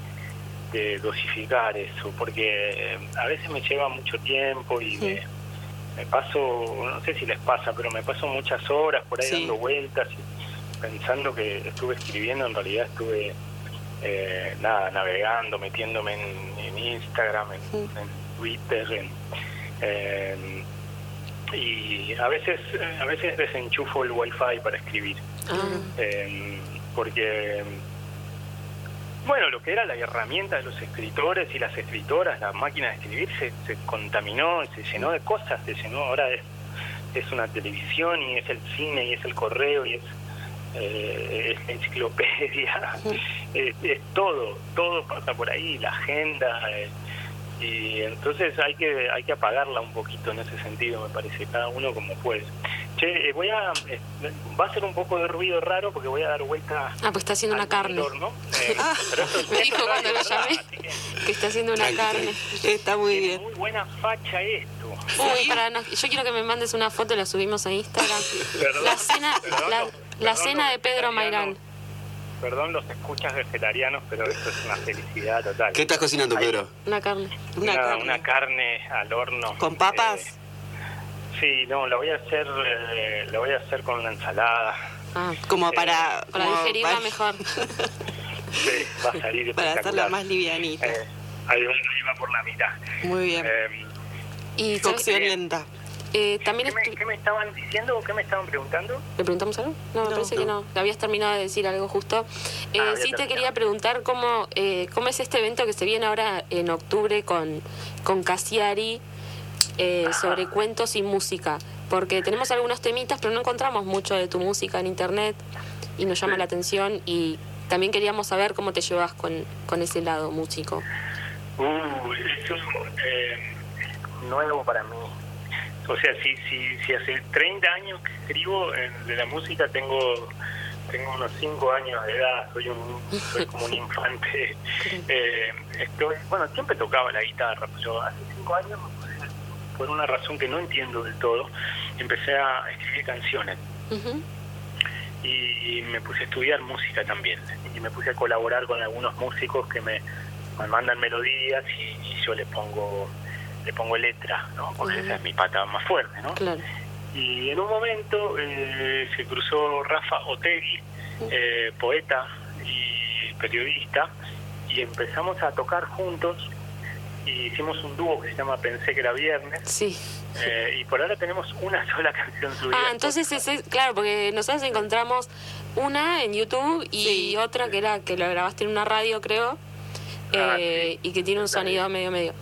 de dosificar eso, porque eh, a veces me lleva mucho tiempo y me, me, paso, no sé si les pasa, pero me paso muchas horas por ahí dando vueltas. Pensando que estuve escribiendo, en realidad estuve eh, nada, navegando, metiéndome en, Instagram, en, Twitter, en, y a veces a veces desenchufo el wifi para escribir. Ah. Em, porque bueno, lo que era la herramienta de los escritores y las escritoras, la máquina de escribir se, se contaminó, se llenó de cosas, se llenó, ahora es, es una televisión y es el cine y es el correo y es eh, es enciclopedia, *laughs* es, todo, todo pasa por ahí, la agenda, eh, y entonces hay que hay que apagarla un poquito en ese sentido, me parece, cada uno como puede. Che, eh, voy a, va a ser un poco de ruido raro porque voy a dar vuelta. Ah, pues está haciendo una carne. *laughs* Ah, me dijo cuando lo llamé que, está haciendo una carne. Está muy bien. Muy buena facha esto. Uy, para yo quiero que me mandes una foto, la subimos a Instagram. la cena, la cena de Pedro Mairán. Perdón los escuchas vegetarianos, pero esto es una felicidad total. ¿Qué estás cocinando, Pedro? Una carne. Una, carne. una carne al horno. ¿Con papas? Eh, sí, no, la voy a hacer, eh, la voy a hacer con una ensalada. Ah, como para, para digerirla mejor. *laughs* sí, va a salir Para hacerla más livianita. Eh, ahí, va por la mitad. Muy bien. Eh, y cocción lenta. Eh, también ¿Qué, me, estaban diciendo o qué me estaban preguntando? ¿Le preguntamos algo? No, me parece que no. Habías terminado de decir algo justo. Eh, ah, sí te quería preguntar cómo, eh, cómo es este evento que se viene ahora en octubre con, con Cassiari eh, sobre cuentos y música. Porque tenemos algunos temitas, pero no encontramos mucho de tu música en internet y nos llama la atención. Y también queríamos saber cómo te llevas con, con ese lado músico. Uh, esto es nuevo para mí o sea, si, si, si hace 30 años que escribo de la música, tengo tengo unos 5 años de edad, soy un soy como un *laughs* infante. Eh, estoy, bueno, siempre tocaba la guitarra, pero hace 5 años, por una razón que no entiendo del todo, empecé a escribir canciones. y, me puse a estudiar música también. Y me puse a colaborar con algunos músicos que me, mandan melodías y yo les pongo le pongo letra, ¿no? Porque esa es mi pata más fuerte, ¿no? Y en un momento eh, se cruzó Rafa Otegui, eh, poeta y periodista, y empezamos a tocar juntos y hicimos un dúo que se llama Pensé que era viernes. Sí. Eh, y por ahora tenemos una *laughs* sola canción subida. Ah, entonces claro, porque nosotros encontramos una en YouTube y otra que era que lo grabaste en una radio, creo, ah, y que tiene un sonido medio medio.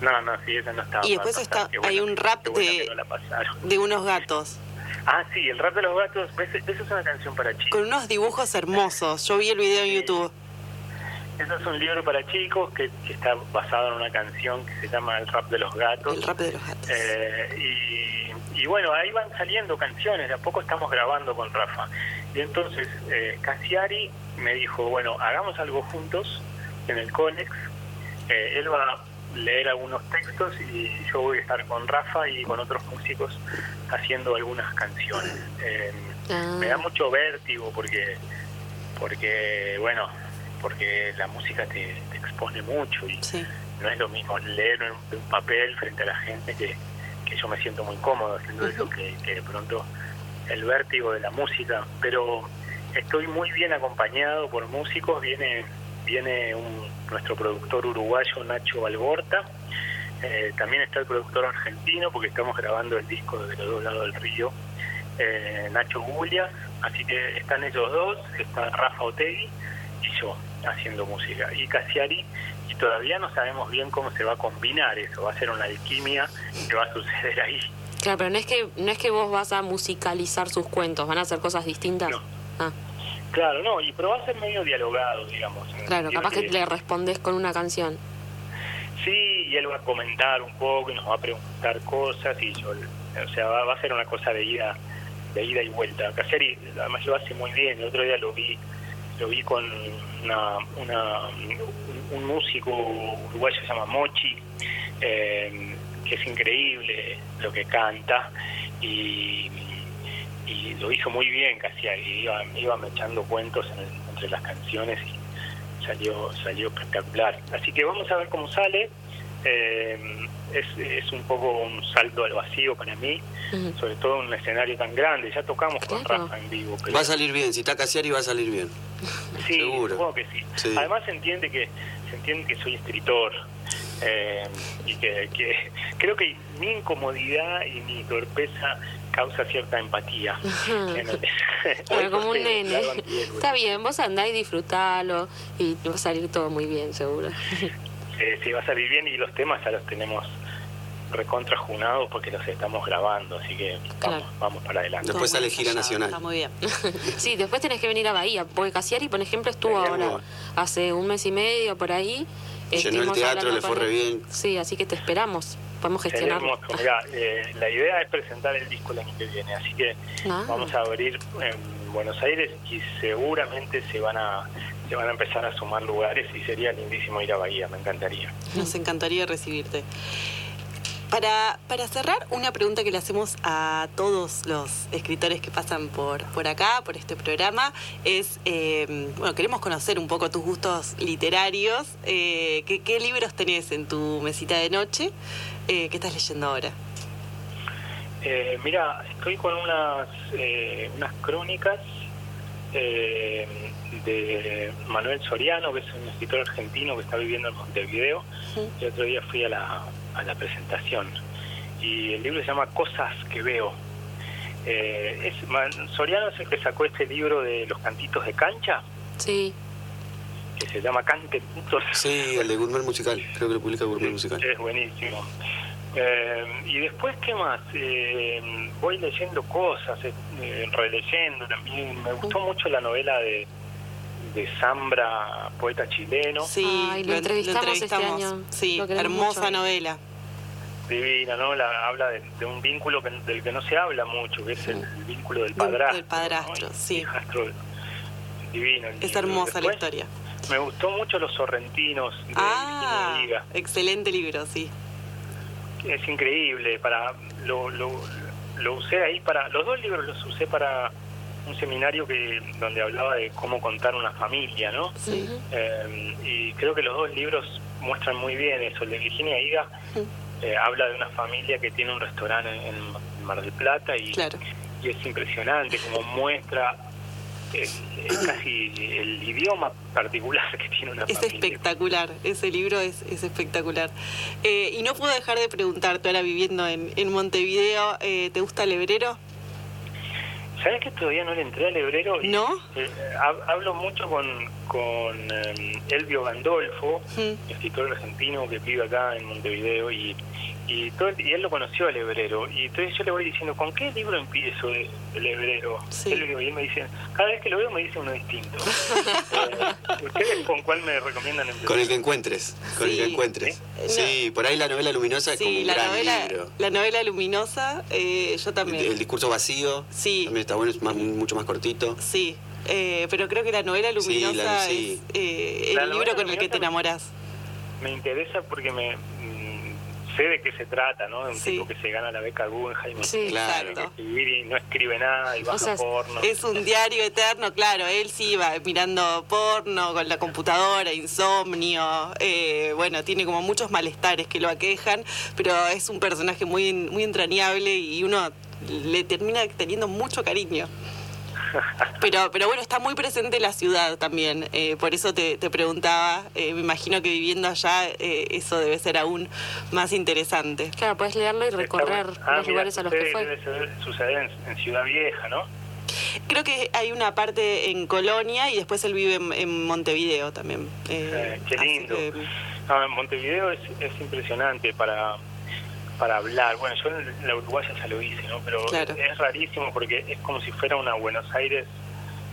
No, no, sí, esa no estaba. Y después está, hay un rap de, de unos gatos. Ah, sí, el rap de los gatos, eso es una canción para chicos. Con unos dibujos hermosos, yo vi el video en YouTube. Eso es un libro para chicos que, está basado en una canción que se llama El rap de los gatos. El rap de los gatos. Eh, y, bueno, ahí van saliendo canciones, de a poco estamos grabando con Rafa. Y entonces eh, Cassiari me dijo, bueno, hagamos algo juntos en el Conex. Eh, él va leer algunos textos y yo voy a estar con Rafa y con otros músicos haciendo algunas canciones. Eh, me da ah. mucho vértigo porque, porque bueno, porque la música te, expone mucho y no es lo mismo leer un, un, papel frente a la gente que, que yo me siento muy cómodo haciendo eso que, que de pronto el vértigo de la música, pero estoy muy bien acompañado por músicos, viene viene un, nuestro productor uruguayo Nacho Alborta, eh, también está el productor argentino porque estamos grabando el disco de los dos lados del río, eh, Nacho Gulia, así que están ellos dos, está Rafa Otegui y yo haciendo música. Y Casiari, y todavía no sabemos bien cómo se va a combinar eso, va a ser una alquimia que va a suceder ahí. Claro, pero no es que no es que vos vas a musicalizar sus cuentos, van a hacer cosas distintas. No. Ah. Claro, no, y pero va a ser medio dialogado, digamos. Claro, capaz que, le respondes con una canción. Sí, y él va a comentar un poco y nos va a preguntar cosas y yo, o sea, va, a ser una cosa de ida, de ida y vuelta. Caseri además lo hace muy bien. El otro día lo vi, lo vi con una, una un, músico uruguayo que se llama Mochi, eh, que es increíble lo que canta y lo hizo muy bien casi iba, iba echando cuentos entre las canciones y salió salió espectacular. Así que vamos a ver cómo sale eh, es, es un poco un salto al vacío para mí sobre todo en un escenario tan grande ya tocamos con Rafa en vivo va a salir bien si está y va a salir bien *laughs* sí Seguro. supongo que sí. además se entiende que se entiende que soy escritor eh, y que, que creo que mi incomodidad y mi torpeza causa cierta empatía. *laughs* como un nene. Está bien, vos andá y disfrutalo y va a salir todo muy bien, seguro. *laughs* sí, va a salir bien y los temas ya los tenemos recontrajunados porque los estamos grabando, así que vamos, para adelante. Después sale gira nacional. Está muy bien. *laughs* sí, después tenés que venir a Bahía, porque Casiari, por ejemplo, estuvo ahora hace un mes y medio por ahí. Llenó el teatro, le fue re bien. Sí, así que te esperamos podemos gestionar. *laughs* Eh, la idea es presentar el disco el año que viene, así que ah. vamos a abrir en Buenos Aires y seguramente se van a se van a empezar a sumar lugares y sería lindísimo ir a Bahía, me encantaría. Nos encantaría recibirte. Para, para cerrar, una pregunta que le hacemos a todos los escritores que pasan por, por acá, por este programa, es, eh, bueno, queremos conocer un poco tus gustos literarios. Eh, ¿qué, ¿qué, libros tenés en tu mesita de noche? Eh, ¿Qué estás leyendo ahora? Eh, mira, estoy con unas, eh, unas crónicas de Manuel Soriano, que es un escritor argentino que está viviendo en Montevideo. El otro día fui a la, a la presentación y el libro se llama Cosas que veo. es, Soriano es el que sacó este libro de los cantitos de cancha. Sí que se llama Cante Putos. Sí, el de Gourmet Musical, creo que lo publica Gourmet Musical. Es buenísimo. Eh, y después, ¿qué más? Eh, voy leyendo cosas, eh, releyendo también. Me gustó mucho la novela de, de Zambra, poeta chileno. Sí, lo, entrevistamos este año. Sí, hermosa novela. Divina, ¿no? La, habla de, un vínculo del que no se habla mucho, que es el, vínculo del padrastro. Del padrastro, sí. divino. Es hermosa la historia. Me gustó mucho Los Sorrentinos de ah, Excelente libro, sí. Es increíble. Para lo, lo, lo usé ahí para. Los dos libros los usé para un seminario que donde hablaba de cómo contar una familia, ¿no? Sí. Eh, y creo que los dos libros muestran muy bien eso. El de Virginia Higa eh, habla de una familia que tiene un restaurante en Mar del Plata y, y es impresionante como muestra es, casi el idioma particular que tiene una Es espectacular, ese libro es, es espectacular. Eh, y no puedo dejar de preguntarte, ahora viviendo en, en Montevideo, eh, ¿te gusta el hebrero? ¿Sabes que todavía no le entré al hebrero? ¿No? Eh, hablo mucho con, con Elvio Gandolfo, escritor argentino que vive acá en Montevideo, y y, todo, y él lo conoció al hebrero. Y entonces yo le voy diciendo, ¿con qué libro empiezo el hebrero? y él me dice, cada vez que lo veo me dice uno distinto. *laughs* Eh, ¿Ustedes con cuál me recomiendan empezar? Con el que encuentres, con el que encuentres. Sí, por ahí la novela luminosa es como un la gran novela, libro. La novela luminosa, eh, yo también. El, discurso vacío, sí. también está bueno, es mucho más cortito. Sí, eh, pero creo que la novela luminosa es el libro con el que te enamoras. me interesa porque me sé de qué se trata, ¿no? Un tipo que se gana la beca Guggenheim sí, claro. y no escribe nada y baja porno. Es un diario eterno, claro. Él sí va mirando porno con la computadora, insomnio. Eh, bueno, tiene como muchos malestares que lo aquejan, pero es un personaje muy, muy entrañable y uno le termina teniendo mucho cariño. Pero, pero bueno, está muy presente la ciudad también, eh, por eso te, preguntaba, eh, me imagino que viviendo allá eh, eso debe ser aún más interesante. Claro, puedes leerlo y recorrer ah, los lugares a los que fue. Debe suceder en, Ciudad Vieja, ¿no? Creo que hay una parte en Colonia y después él vive en, Montevideo también. qué lindo. Montevideo es, es impresionante para para hablar. Bueno, yo en la uruguaya ya lo hice, ¿no? Pero es rarísimo porque es como si fuera una Buenos Aires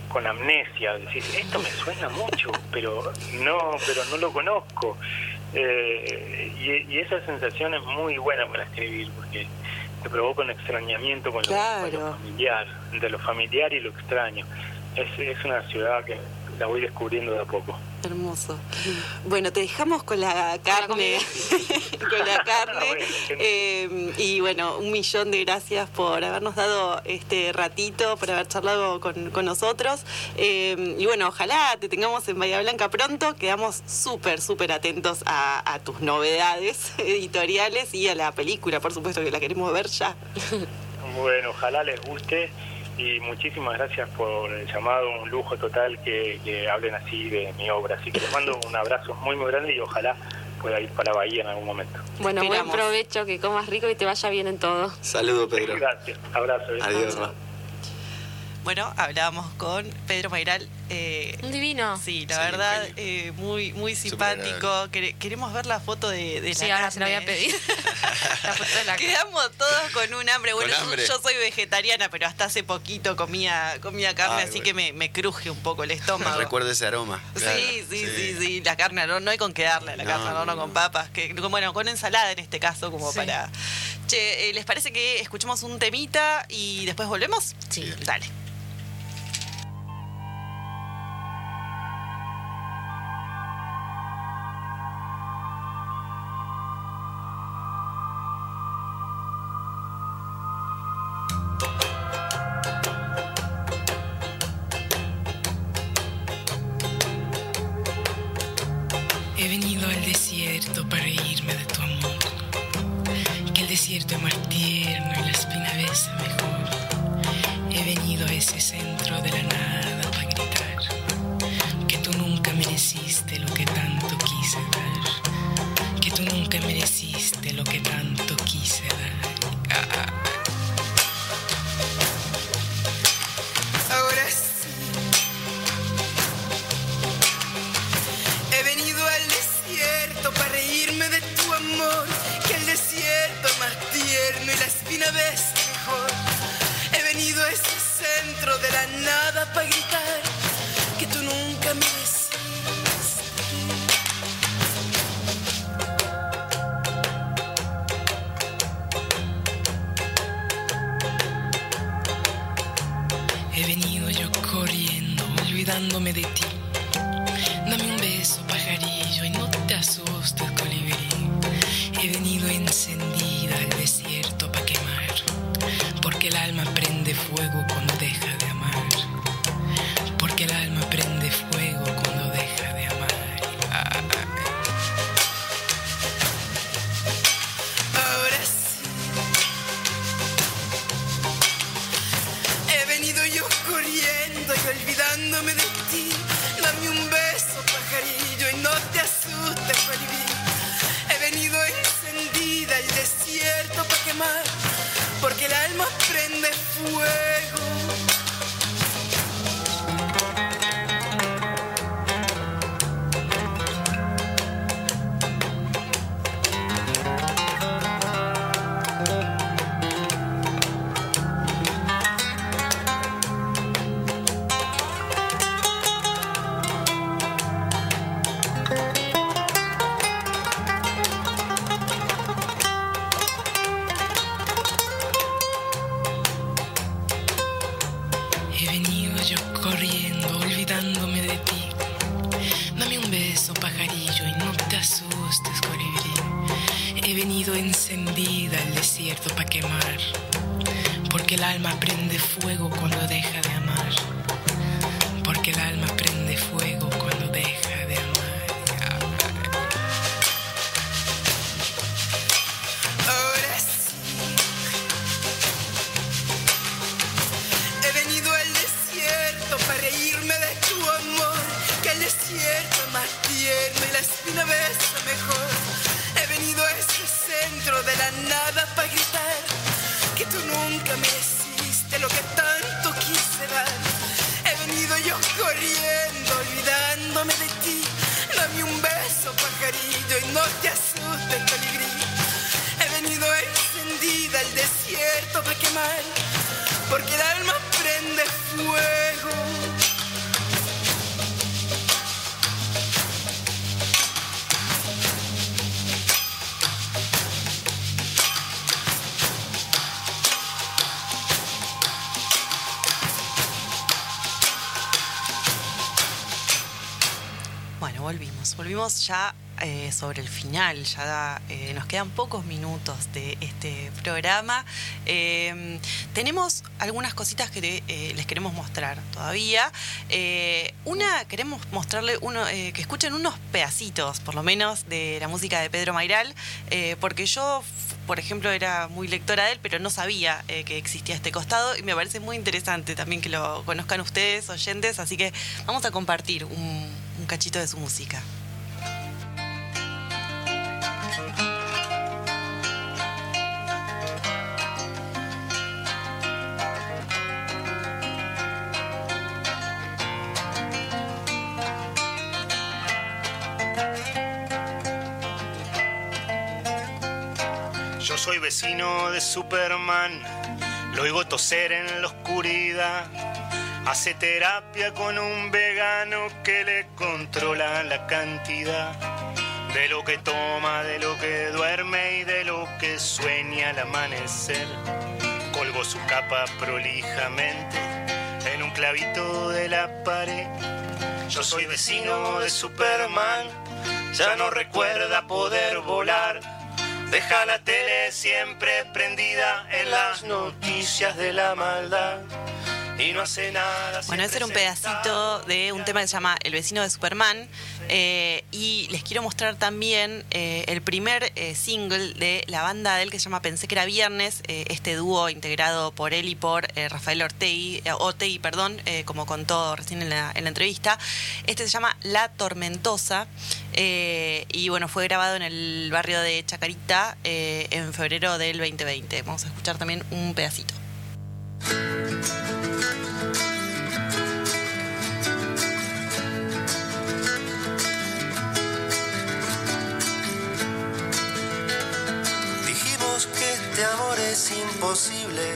con amnesia. Decir, esto me suena mucho, *laughs* pero no, pero no lo conozco. Eh, y, esa sensación es muy buena para escribir porque te provoca un extrañamiento con, lo, familiar, entre lo familiar y lo extraño. Es, es una ciudad que la voy descubriendo de a poco. Hermoso. Bueno, te dejamos con la carne, con la carne. *laughs* Eh, y bueno, un millón de gracias por habernos dado este ratito, por haber charlado con, nosotros. Eh, y bueno, ojalá te tengamos en Bahía Blanca pronto. Quedamos súper, súper atentos a, a tus novedades *laughs* editoriales y a la película, por supuesto, que la queremos ver ya. Bueno, ojalá les guste y muchísimas gracias por el llamado, un lujo total que, hablen así de mi obra. Así que les mando un abrazo muy, muy grande y ojalá pueda ir para Bahía en algún momento. Bueno, buen provecho, que comas rico y te vaya bien en todo. Saludos, Pedro. Gracias, abrazo. Adiós. Bueno, hablábamos con Pedro Mairal. Eh, un divino. Sí, la verdad, eh, muy muy simpático. Queremos ver la foto de, de sí, la ahora se la voy a pedir. *laughs* la foto de la Quedamos todos con un hambre. Bueno, Yo, soy vegetariana, pero hasta hace poquito comía, comía carne, así que me, cruje un poco el estómago. *laughs* Recuerda ese aroma. Sí, sí, sí, sí, La carne, no, no hay con qué darle la carne, no, no, con papas. Que, bueno, con ensalada en este caso, como para... Che, eh, ¿les parece que escuchemos un temita y después volvemos? Sí. Dale. Ya eh, sobre el final. Ya eh, nos quedan pocos minutos de este programa. Eh, tenemos algunas cositas que les queremos mostrar todavía. Una, queremos mostrarle uno, que escuchen unos pedacitos, por lo menos, de la música de Pedro Mairal, porque yo por ejemplo, era muy lectora de él, pero no sabía que existía este costado y me parece muy interesante también que lo conozcan ustedes, oyentes, así que vamos a compartir un cachito de su música. Soy vecino de Superman, lo oigo toser en la oscuridad. Hace terapia con un vegano que le controla la cantidad de lo que toma, de lo que duerme y de lo que sueña al amanecer. Colgo su capa prolijamente en un clavito de la pared. Yo soy vecino de Superman, ya no recuerda poder volar. Deja la tele siempre prendida en las noticias de la maldad. Y no hace nada. Bueno, ese era un pedacito de un tema que se llama El vecino de Superman. eh, y les quiero mostrar también eh, el primer eh, single de la banda de él que se llama Pensé que era viernes. este dúo integrado por él y por Rafael Otegi, perdón, como contó recién en la, en la entrevista. Este se llama La Tormentosa. y bueno, fue grabado en el barrio de Chacarita en febrero del 2020. Vamos a escuchar también un pedacito. Dijimos que este amor es imposible,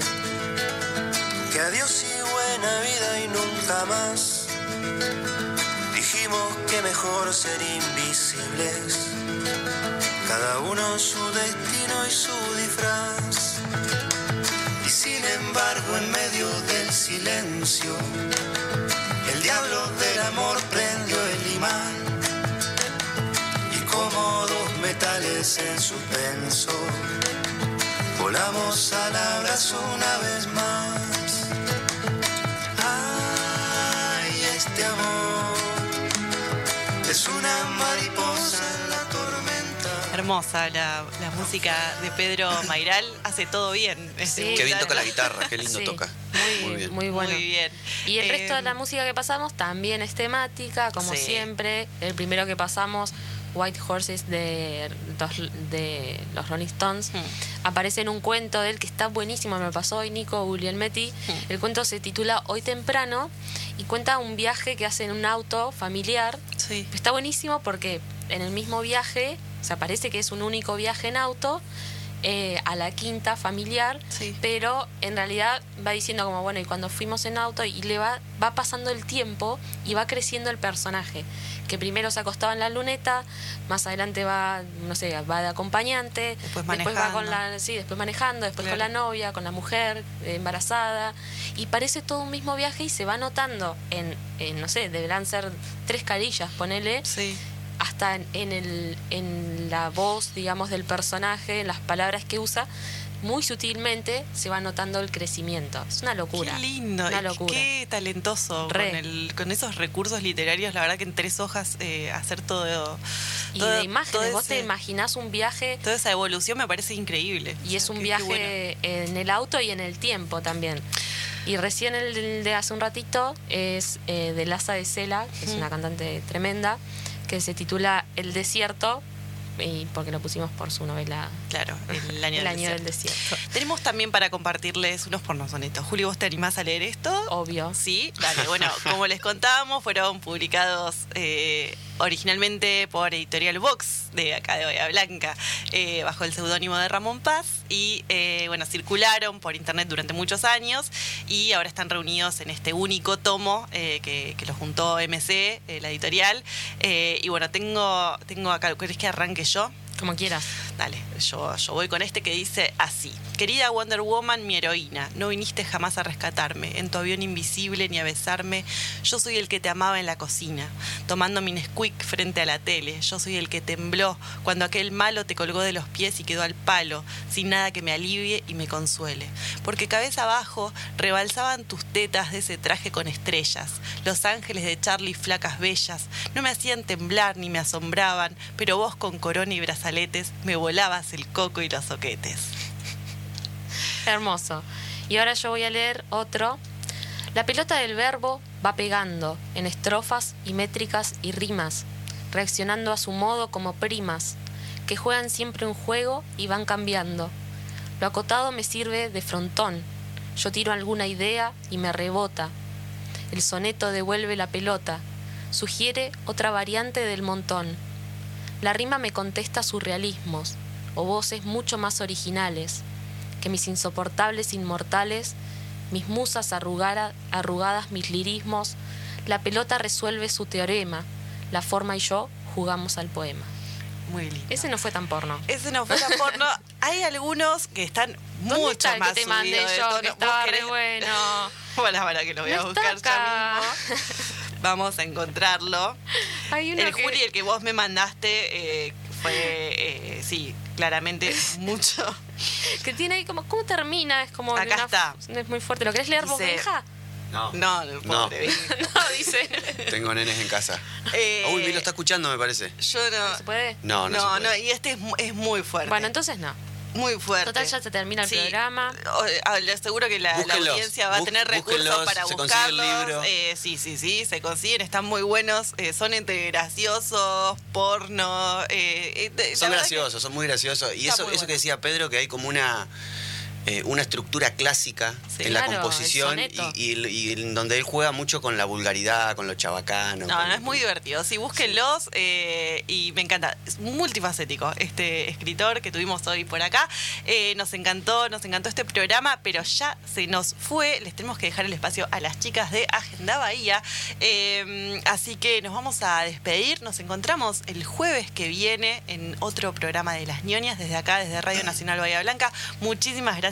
que adiós y buena vida y nunca más. Dijimos que mejor ser invisibles, cada uno su destino y su disfraz. Embargo, en medio del silencio, el diablo del amor prendió el imán y como dos metales en suspenso, volamos al abrazo una vez más. Ay, este amor es una mariposa en la tormenta. Hermosa la, la música de Pedro Mairal, hace todo bien. Sí, Qué bien toca la guitarra, qué lindo Sí, toca. Muy, Muy bien. muy bueno. Muy bien. Y el resto de la Eh, música que pasamos también es temática, como Sí. siempre. El primero que pasamos, White Horses de, los- de los Rolling Stones, Hmm. aparece en un cuento de él que está buenísimo, me lo pasó hoy Nico Guglielmetti. Hmm. El cuento se titula Hoy temprano y cuenta un viaje que hace en un auto familiar. Sí. Está buenísimo porque en el mismo viaje, o sea, parece que es un único viaje en auto eh, a la quinta familiar, Sí. pero en realidad va diciendo como, bueno, y cuando fuimos en auto y le va, va pasando el tiempo y va creciendo el personaje, que primero se acostaba en la luneta, más adelante va, no sé, va de acompañante, Después va con manejando. la, sí, después manejando, después con la novia, con la mujer eh, embarazada, y parece todo un mismo viaje y se va notando en, en, no sé, deberán ser tres carillas, ponele, Sí. Hasta en, el, en la voz, digamos, del personaje, en las palabras que usa, muy sutilmente se va notando el crecimiento. Es una locura. Qué lindo, una locura. qué talentoso con, el, con esos recursos literarios. La verdad que en tres hojas eh, hacer todo. Y de imágenes, vos te imaginás un viaje. Toda esa evolución me parece increíble. Y es un viaje en el auto y en el tiempo también. Y recién el de hace un ratito es eh, de Laza de Cela, que es una cantante tremenda, que se titula El Desierto, y porque lo pusimos por su novela. Claro, El Año, del, desierto. Tenemos también para compartirles unos pornosonetos. Juli, ¿vos te animás a leer esto? Obvio. Sí, dale. Bueno, como les contábamos, fueron publicados eh, originalmente por Editorial Vox, de acá de Bahía Blanca, eh, bajo el seudónimo de Ramón Paz. Y eh, bueno, circularon por internet durante muchos años y ahora están reunidos en este único tomo que, que, lo juntó MC, la editorial. y bueno, tengo, tengo acá, ¿querés que arranque yo? Como quieras. Dale, yo, yo voy con este que dice así. Querida Wonder Woman, mi heroína, no viniste jamás a rescatarme, en tu avión invisible ni a besarme. Yo soy el que te amaba en la cocina, tomando mi Nesquik frente a la tele. Yo soy el que tembló cuando aquel malo te colgó de los pies y quedó al palo, sin nada que me alivie y me consuele. Porque cabeza abajo rebalsaban tus tetas de ese traje con estrellas. Los ángeles de Charlie flacas bellas no me hacían temblar ni me asombraban, pero vos con corona y me volabas el coco y los soquetes. Hermoso. Y ahora yo voy a leer otro. La pelota del verbo va pegando en estrofas y métricas y rimas, reaccionando a su modo como primas, que juegan siempre un juego y van cambiando. Lo acotado me sirve de frontón. Yo tiro alguna idea y me rebota. El soneto devuelve la pelota, sugiere otra variante del montón. La rima me contesta surrealismos o voces mucho más originales que mis insoportables inmortales, mis musas arrugadas, mis lirismos, la pelota resuelve su teorema, la forma y yo jugamos al poema. Muy lindo. Ese no fue tan porno. Ese no fue tan porno. *laughs* Hay algunos que están mucho más que te mandé yo, que estaba re bueno. *laughs* Bueno, para que lo voy a buscar ya mismo. *laughs* Vamos a encontrarlo. El Juli, el que vos me mandaste, eh, fue, eh, sí, claramente *laughs* mucho. que tiene ahí como, ¿cómo termina? Es como. Acá está. Es muy fuerte. ¿Lo querés leer vos, Benja? No. No, no, *laughs* no. no, dice. Tengo nenes en casa. Eh, Uy, me lo está escuchando, me parece. Yo no. ¿Se puede? No, no. No, no, y este es, es muy fuerte. Bueno, entonces no. Muy fuerte. Total, ya se termina el programa. Ah, le aseguro que la, audiencia va a tener recursos para buscarlos. Eh, sí, sí, sí, se consiguen, están muy buenos, eh, son entre graciosos, porno. Eh, son graciosos, son muy graciosos. Y eso, eso que decía Pedro, que hay como una eh, una estructura clásica en la composición y, en donde él juega mucho con la vulgaridad, con lo chabacano. No, no, es muy divertido. Sí, búsquenlos eh, y me encanta. Es multifacético este escritor que tuvimos hoy por acá. Eh, nos encantó, nos encantó este programa, pero ya se nos fue. Les tenemos que dejar el espacio a las chicas de Agenda Bahía. así que nos vamos a despedir. Nos encontramos el jueves que viene en otro programa de Las ñoñas desde acá, desde Radio Nacional Bahía Blanca. Muchísimas gracias